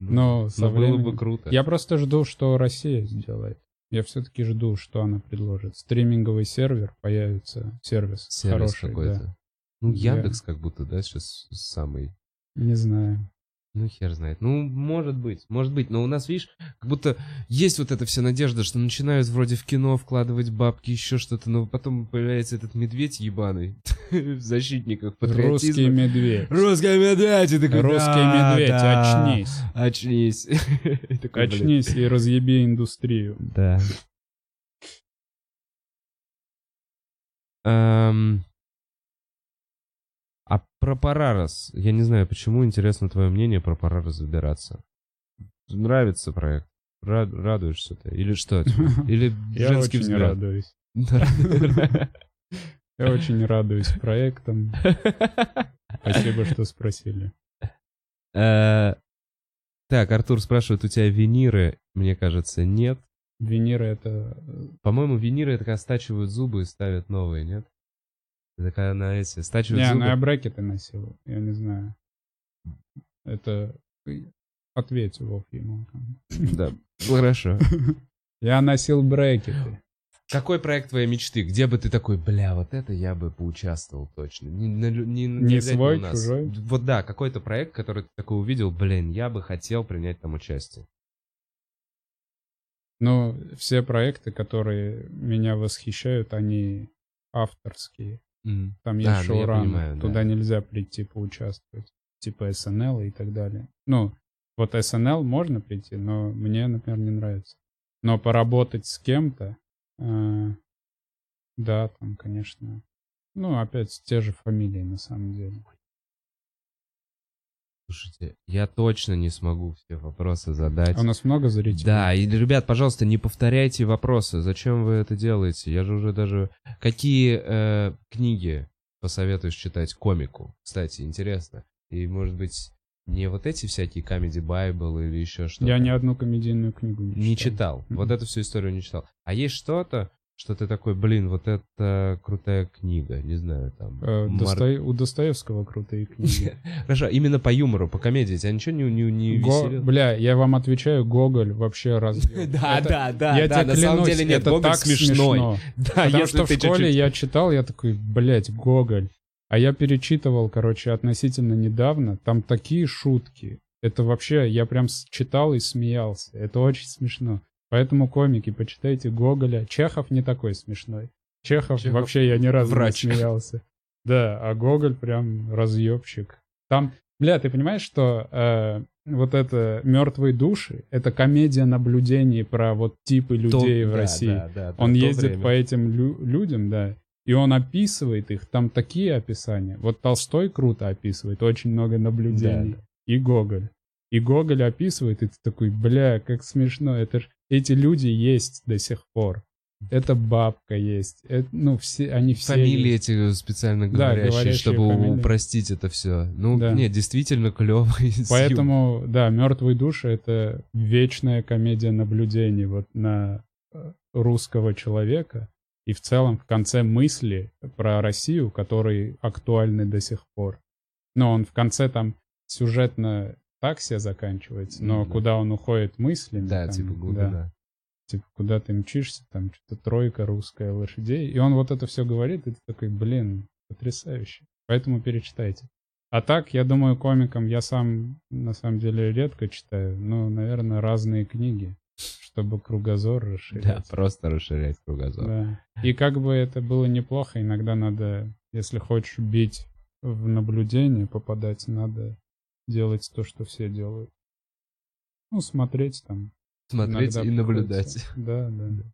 Ну, Но со ну, было временем- бы круто. Я просто жду, что Россия сделает. Я все-таки жду, что она предложит. Стриминговый сервер появится, сервис, Сервис хороший, какой-то. да. Ну, Я- Яндекс как будто, да, сейчас самый. Не знаю. Ну, хер знает. Ну, может быть, может быть. Но у нас, видишь, как будто есть вот эта вся надежда, что начинают вроде в кино вкладывать бабки, еще что-то, но потом появляется этот медведь ебаный в защитниках Русский медведь. Русский медведь! И такой, Русский «Да, медведь, да, очнись. Очнись. И такой, Очнись и разъеби индустрию. Да. А про Парарас, я не знаю, почему интересно твое мнение про Парарас забираться. Нравится проект? Ра- радуешься ты? Или что? тебе? Или Я женский очень взгляд? радуюсь. Я очень радуюсь проектам. Спасибо, что спросили. Э, Так, Артур спрашивает, у тебя виниры? Мне кажется, нет. Виниры это... э, По-моему, виниры это когда стачивают зубы и ставят новые, нет? Когда на эти стачивают Не, зубы. ну я брекеты носил. Я не знаю. Это... Ответь, Вов, ему. Да, хорошо. Я носил брекеты. Какой проект твоей мечты? Где бы ты такой, бля, вот это я бы поучаствовал точно. Не, не, Не обязательно свой, у нас. чужой? Вот да, какой-то проект, который ты такой увидел, блин, я бы хотел принять там участие. Ну, все проекты, которые меня восхищают, они авторские. Там есть А, ну шоуран, понимаю, да. туда нельзя прийти поучаствовать. Типа СНЛ и так далее. Ну, вот СНЛ можно прийти, но мне, например, не нравится. Но поработать с кем-то, э, да, там, конечно. Ну, опять те же фамилии, на самом деле. Слушайте, я точно не смогу все вопросы задать. А у нас много зрителей? Да, и, ребят, пожалуйста, не повторяйте вопросы. Зачем вы это делаете? Я же уже даже... Какие э, книги посоветуешь читать комику? Кстати, интересно. И, может быть, не вот эти всякие Comedy Bible или еще что-то? Я ни одну комедийную книгу не читал. не читал. Мгм. Вот эту всю историю не читал. А есть что-то, что ты такой, блин, вот это крутая книга, не знаю, там... Э, Мар- Досто- У Достоевского крутые книги. Хорошо, именно по юмору, по комедии. Тебя ничего не, не, не Го- веселило? Бля, я вам отвечаю, Гоголь вообще разъеб. Да, да, да, я да, на самом деле нет, Гоголь так смешной. смешно. Да, Потому что в школе я читал, я такой, блядь, Гоголь. А я перечитывал, короче, относительно недавно. Там такие шутки. Это вообще, я прям читал и смеялся. Это очень смешно. Поэтому комики, почитайте Гоголя. Чехов не такой смешной. Чехов, Чехов вообще я ни разу врач. не смеялся. Да, а Гоголь прям разъебщик. Там, бля, ты понимаешь, что э, вот это «Мертвые души» — это комедия наблюдений про вот типы людей То- в да, России. да, да, да, Он ездит время. по этим лю- людям, да, и он описывает их. Там такие описания. Вот Толстой круто описывает, очень много наблюдений. Да, да. И Гоголь. И Гоголь описывает, и ты такой, бля, как смешно. Это ж эти люди есть до сих пор. Это бабка есть. Это, ну, все, они все Фамилии есть. эти специально Да, говорящие, говорящие чтобы фамилии. упростить это все. Ну, Да. нет, действительно клевый. Поэтому, да, «Мертвые души» — это вечная комедия наблюдений вот на э, русского человека. И в целом в конце мысли про Россию, которые актуальны до сих пор. Но он в конце там сюжетно так себе заканчивается, но Да. куда он уходит мыслями. Да, там, типа да, глубина. типа, куда ты мчишься, там что-то тройка русская лошадей. И он вот это все говорит, и ты такой, блин, потрясающе. Поэтому перечитайте. А так, я думаю, комикам я сам, на самом деле, редко читаю. Ну, наверное, разные книги, чтобы кругозор Да, расширять. просто расширять кругозор. Да. И как бы это было неплохо, иногда надо, если хочешь бить в наблюдение, попадать, надо делать то, что все делают. Ну, смотреть там. Смотреть и наблюдать. приходится. Да, да.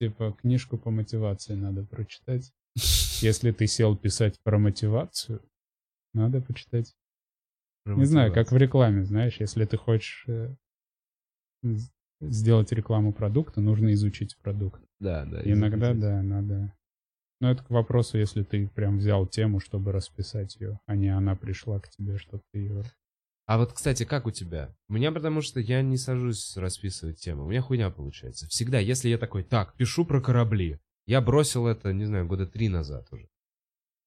Типа книжку по мотивации надо прочитать. Если ты сел писать про мотивацию, надо почитать. Не знаю, как в рекламе, знаешь, если ты хочешь э, сделать рекламу продукта, нужно изучить продукт. Да, да. Иногда, изучить. да, надо. Но это к вопросу, если ты прям взял тему, чтобы расписать ее, а не она пришла к тебе, чтобы ты ее... А вот, кстати, как у тебя? У меня потому что я не сажусь расписывать тему. У меня хуйня получается. Всегда, если я такой, так, пишу про корабли. Я бросил это, не знаю, года три назад уже.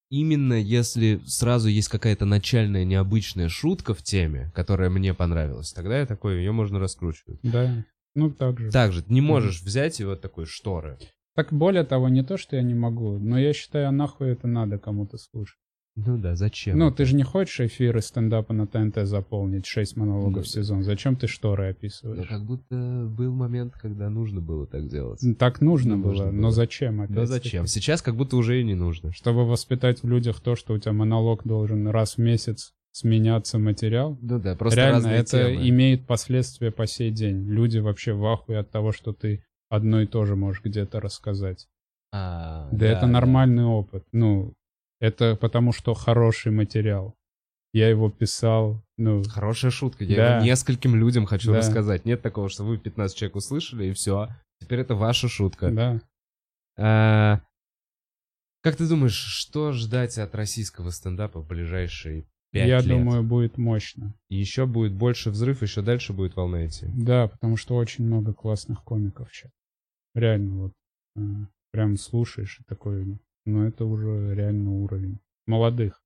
Именно если сразу есть какая-то начальная необычная шутка в теме, которая мне понравилась, тогда я такой, ее можно раскручивать. Да, ну так же. Также ты не можешь взять и вот такой шторы. Так более того, не то, что я не могу, но я считаю, а нахуй это надо кому-то слушать. Ну да, зачем? Ну, ты же не хочешь эфиры стендапа на ТНТ заполнить, 6 монологов Ну, в сезон. Зачем ты шторы Ну, описываешь? как будто был момент, когда нужно было так делать. Так нужно, Ну, было, нужно но было. зачем опять? Но зачем? Сейчас как будто уже и не нужно. Чтобы воспитать в людях то, что у тебя монолог должен раз в месяц сменяться материал. Ну да, просто Реально, это темы. имеет последствия по сей день. Люди вообще в ахуе от того, что ты одно и то же можешь где-то рассказать. А, Да, это нормальный опыт. Ну, это потому что хороший материал. Я его писал, ну, Хорошая шутка. Я Да. его нескольким людям хочу Да. рассказать. Нет такого, что вы 15 человек услышали, и все. Теперь это ваша шутка. да. А, Как ты думаешь, что ждать от российского стендапа в ближайшие пять Я лет? думаю, будет мощно. Еще будет больше взрыв, еще дальше будет волна идти. Да, потому что очень много классных комиков сейчас. Реально, вот. э, Прям слушаешь и такой, ну это уже реально уровень. Молодых.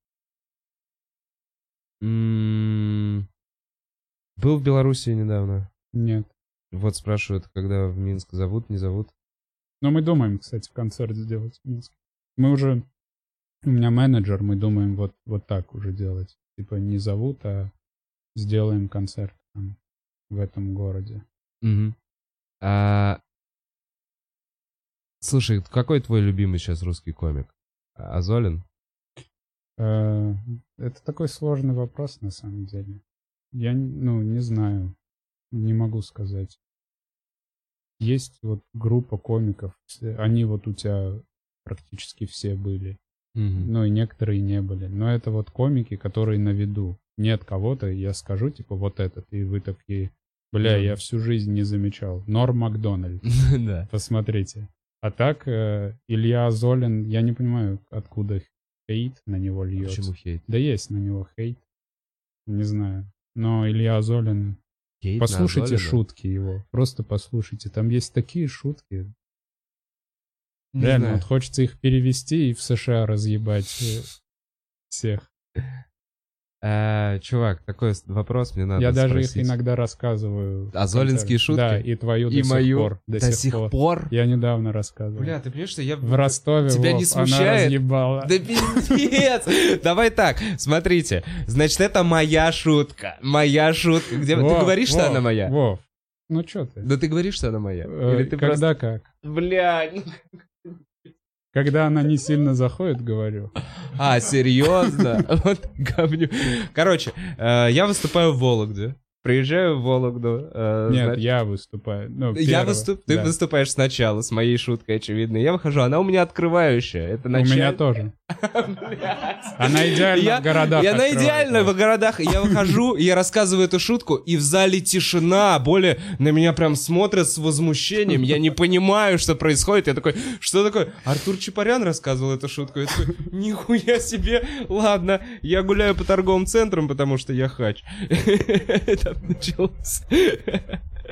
М, Был в Белоруссии недавно. Нет. Вот спрашивают, когда в Минск зовут, не зовут. Но мы думаем, кстати, концерт сделать в Минске. Мы уже... У меня менеджер, мы думаем вот, вот так уже делать. Типа не зовут, а сделаем концерт там, в этом городе. Мгм. А, Слушай, какой твой любимый сейчас русский комик? А- Азолин? Э, Это такой сложный вопрос, на самом деле. Я, ну, не знаю. Не могу сказать. Есть вот группа комиков. Они вот у тебя практически все были. Мгм. Ну, и некоторые не были. Но это вот комики, которые на виду. Нет кого-то, я скажу, типа, вот этот. И вы такие, бля, Мгм. я всю жизнь не замечал. Норм Макдональд. Да. Посмотрите. А так, э, Илья Азолин, я не понимаю, откуда хейт на него льется. Почему хейт? Да есть на него хейт. Не знаю. Но Илья Азолин... Хейт Послушайте шутки его. Просто послушайте. Там есть такие шутки. Не Реально, знаю. вот хочется их перевести и в США разъебать э, всех. А, чувак, такой вопрос мне надо Я даже спросить. их иногда рассказываю. в Азолинские концерте. шутки? Да, и твою И до мою сих пор. до, сих пор? Я недавно рассказывал. Бля, ты понимаешь, что я... В Ростове Тебя не Вов, она смущает? разъебала. Да пиздец! Давай так, смотрите. Значит, это моя шутка. Моя шутка. Где... Ты Вов, говоришь, что Вов, она моя? Вов, ну чё ты? Да ты говоришь, что она моя? Э, Или ты Когда как? просто... Бля, ну- Когда она не сильно заходит, говорю. А, серьезно? Вот говню. Короче, э, я выступаю в Вологде. Приезжаю в Вологду. э, Нет, значит, я выступаю. Ну, Я выступ... Ты да. выступаешь сначала с моей шуткой, очевидно. Я выхожу, она у меня открывающая. Это У началь- меня тоже. Она идеально Я- в городах Я на идеально в городах. Я выхожу, я рассказываю эту шутку, и в зале тишина. Более на меня прям смотрят с возмущением. Я не понимаю, что происходит. Я такой, что такое? Артур Чапарян рассказывал эту шутку. Я такой, нихуя себе. Ладно, я гуляю по торговым центрам, потому что я хач. Так началось.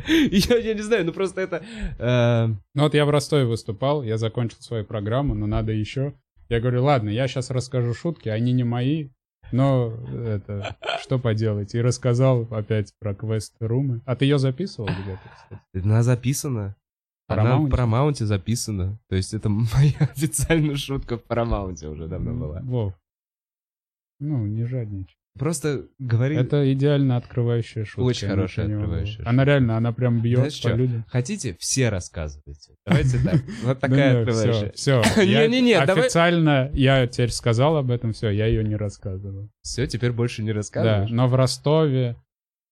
Я, я не знаю, ну просто это... э, Ну вот я в Ростове выступал, я закончил свою программу, но надо еще. Я говорю, ладно, я сейчас расскажу шутки, они не мои, но это, что поделать. И рассказал опять про квест-румы. А ты ее записывал где-то, кстати? Она записана. Она в? Парамаунте записана. То есть это моя официальная шутка в Парамаунте уже давно была. Вов. Ну, не жадничай. Просто говори... Это идеально открывающая шутка. Очень хорошая открывающая Она реально, она прям бьет Знаешь по людям. Хотите, все рассказывайте. Давайте так. Вот Да такая открывающая. Все. Не-не-не, Официально я теперь сказал об этом, все, я ее не рассказываю. Все, теперь больше не Да, рассказываешь? но в Ростове,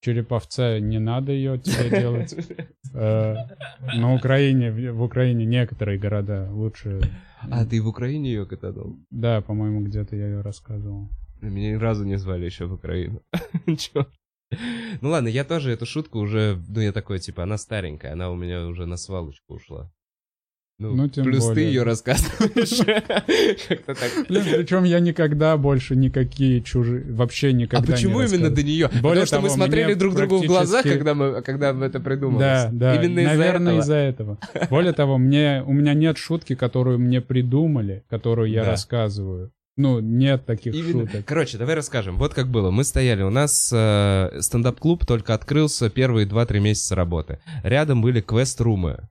Череповце не надо ее тебе делать. Э, На Украине, в Украине некоторые города лучше. А, ты в Украине ее катанул? Да, по-моему, где-то я ее рассказывал. Меня ни разу не звали еще в Украину. Чё? Ну ладно, я тоже эту шутку уже, ну я такой, типа, она старенькая, она у меня уже на свалочку ушла. Ну, Ну, тем плюс ты более. ее рассказываешь. Как-то так. Блин, причем я никогда больше никакие чужие, вообще А никогда не почему именно до нее? Более Потому что мы того, смотрели мне друг другу в глаза, когда мы, когда мы это придумали. Да, да, Именно из-за наверное, этого. из-за этого. Более того, мне, у меня нет шутки, которую мне придумали, которую я Да. рассказываю. Ну, нет таких Именно. шуток. Короче, давай расскажем. Вот как было. Мы стояли, у нас э, стендап-клуб только открылся первые 2-3 месяца работы. Рядом были квест-румы.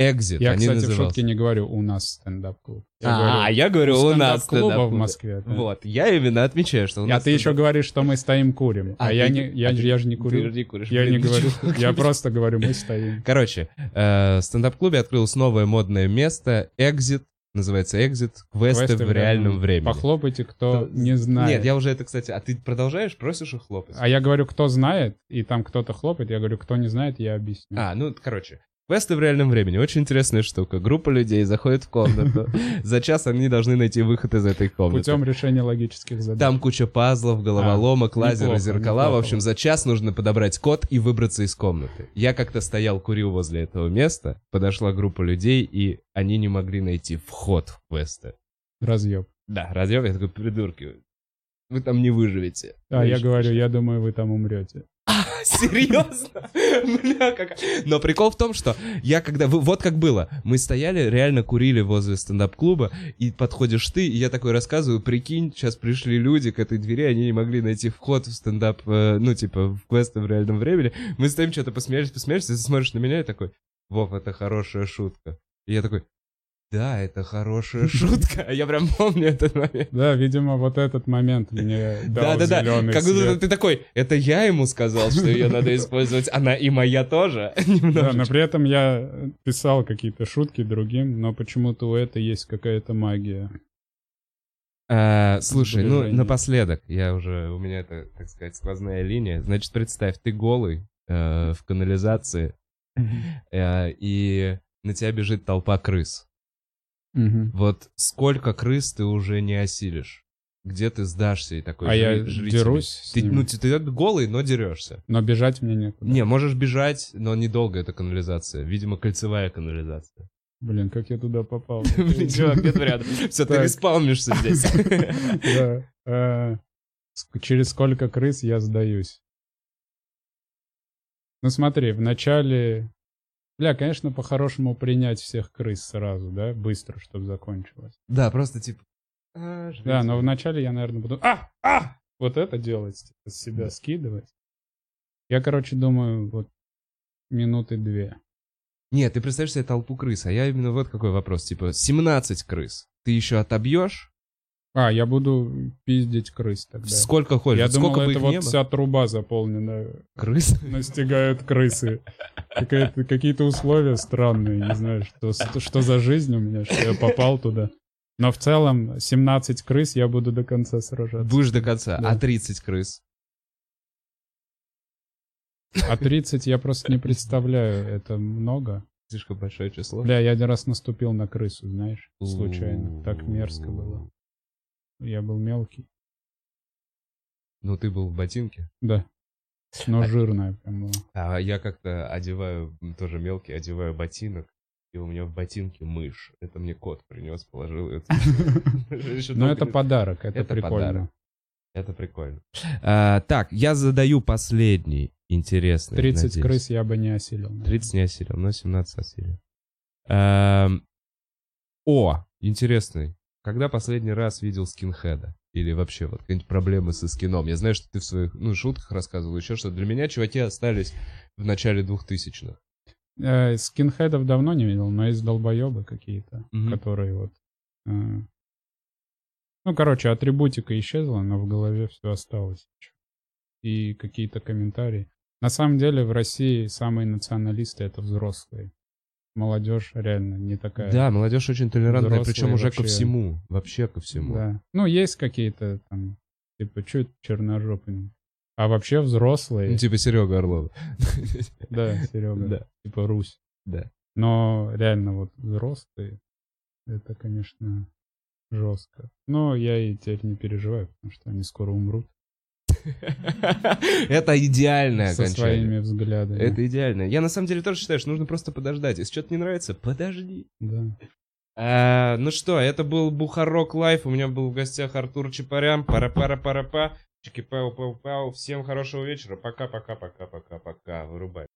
Exit. Я, они кстати, в назывался. шутке не говорю «у нас стендап-клуб». Я А, говорю, я говорю, у нас стендап-клуба стендап-клуб. в Москве. да. Вот, я именно отмечаю, что у А нас ты еще говоришь, что мы стоим курим. А, А, я ты- не, я, а ты- я же не Ты курю. не куришь, Я блин, не ты говорю, я просто говорю, мы стоим. Короче, э, в стендап-клубе открылось новое модное место Exit. Называется Exit. Квесты, Квесты в реальном времени. Похлопайте, кто Кто- не знает. Нет, я уже это, кстати... А ты продолжаешь, просишь их хлопать? А я говорю, кто знает, и там кто-то хлопает, я говорю, кто не знает, я объясню. А, ну, короче. Квесты в реальном времени. Очень интересная штука. Группа людей заходит в комнату. За час они должны найти выход из этой комнаты. Путем решения логических задач. Там куча пазлов, головоломок, А, лазеры, неплохо, зеркала. В неплохо. общем, за час нужно подобрать код и выбраться из комнаты. Я как-то стоял, курил возле этого места, подошла группа людей, и они не могли найти вход в квесты. Разъеб. Да, разъем, я такой, придурки, вы там не выживете. А Ну, я говорю, я думаю, вы там умрете. Серьезно? Бля, как... Но прикол в том, что я когда... Вот как было. Мы стояли, реально курили возле стендап-клуба, и подходишь ты, и я такой рассказываю, прикинь, сейчас пришли люди к этой двери, они не могли найти вход в стендап, э, ну, типа, в квесты в реальном времени. Мы стоим, что-то посмеялись, посмеялись, и ты смотришь на меня и такой, Вов, это хорошая шутка. И я такой, да, это хорошая шутка. Я прям помню этот момент. Да, видимо, вот этот момент мне дал Да-да-да, зеленый как будто ты такой, это я ему сказал, что ее надо использовать, она и моя тоже. Да, но при этом я писал какие-то шутки другим, но почему-то у этого есть какая-то магия. А, слушай, ну напоследок, я уже, у меня это, так сказать, сквозная линия. Значит, представь, ты голый э, в канализации, э, и на тебя бежит толпа крыс. Мгм. Вот сколько крыс ты уже не осилишь? Где ты сдашься и такой А я жри- жрите дерусь Ты, ну, ты, ты голый, но дерешься. Но бежать мне некуда. Не, можешь бежать, но недолго это канализация. Видимо, кольцевая канализация. Блин, как я туда попал? Блин, чувак, нет вариантов. Все, ты респаунишься здесь. Да. э, Через сколько крыс я сдаюсь? Ну смотри, вначале... Бля, конечно, по-хорошему принять всех крыс сразу, да? Быстро, чтобы закончилось. Да, просто типа... а, Да, но вначале я, наверное, буду... А! А! Вот это делать, типа, с себя Да. скидывать. Я, короче, думаю, вот минуты две. Нет, ты представляешь себе толпу крыс, а я именно вот какой вопрос. Типа, 17 крыс. Ты еще отобьешь? А, я буду пиздить крыс тогда. Сколько хочешь? Я думал, Сколько бы это вот было? вся труба заполнена. Крыс? Настигают крысы. Какие-то условия странные, не знаю, что, что, что за жизнь у меня, что я попал туда. Но в целом 17 крыс я буду до конца сражаться. Будешь до конца. Да. А 30 крыс? А 30 я просто не представляю, это много. Слишком большое число. Бля, я один раз наступил на крысу, знаешь, случайно. Так мерзко было. Я был мелкий. Ну, ты был в ботинке. Да. Но А- жирная прям была. А я как-то одеваю, тоже мелкий, одеваю ботинок, и у меня в ботинке мышь. Это мне кот принес, положил. Но это подарок, это, прикольно. Это прикольно. А, так, я задаю последний интересный. 30 надеюсь. крыс я бы не осилил. наверное. 30 не осилил, но 17 осилил. Эм, О, интересный. Когда последний раз видел скинхеда? Или вообще вот какие-нибудь проблемы со скином? Я знаю, что ты в своих ну, шутках рассказывал еще что. Для меня чуваки остались в начале 2000-х. Э, скинхедов давно не видел, но есть долбоебы какие-то, Мгм. которые вот... э, Ну, короче, атрибутика исчезла, но в голове все осталось. И какие-то комментарии. На самом деле в России самые националисты — это взрослые. Молодежь реально не такая. Да, молодежь очень толерантная, Взрослые причем уже ко вообще- всему. Вообще ко всему. Да. Ну, есть какие-то там, типа, чё это черножопый? А вообще взрослые, Ну, типа Серега Орлов. да, Серега, Да, типа Русь. да. Но реально вот взрослые, это, конечно, жестко. Но я и теперь не переживаю, потому что они скоро умрут Это идеальное со окончание. своими взглядами. Это идеально. Я на самом деле тоже считаю, что нужно просто подождать. Если что-то не нравится, подожди. Да. А, ну что, это был Бухарог Лайв. У меня был в гостях Артур Чапарян. Пара-пара-пара-па. Чики-пау-пау-пау. Всем хорошего вечера. Пока-пока-пока-пока-пока. Вырубай.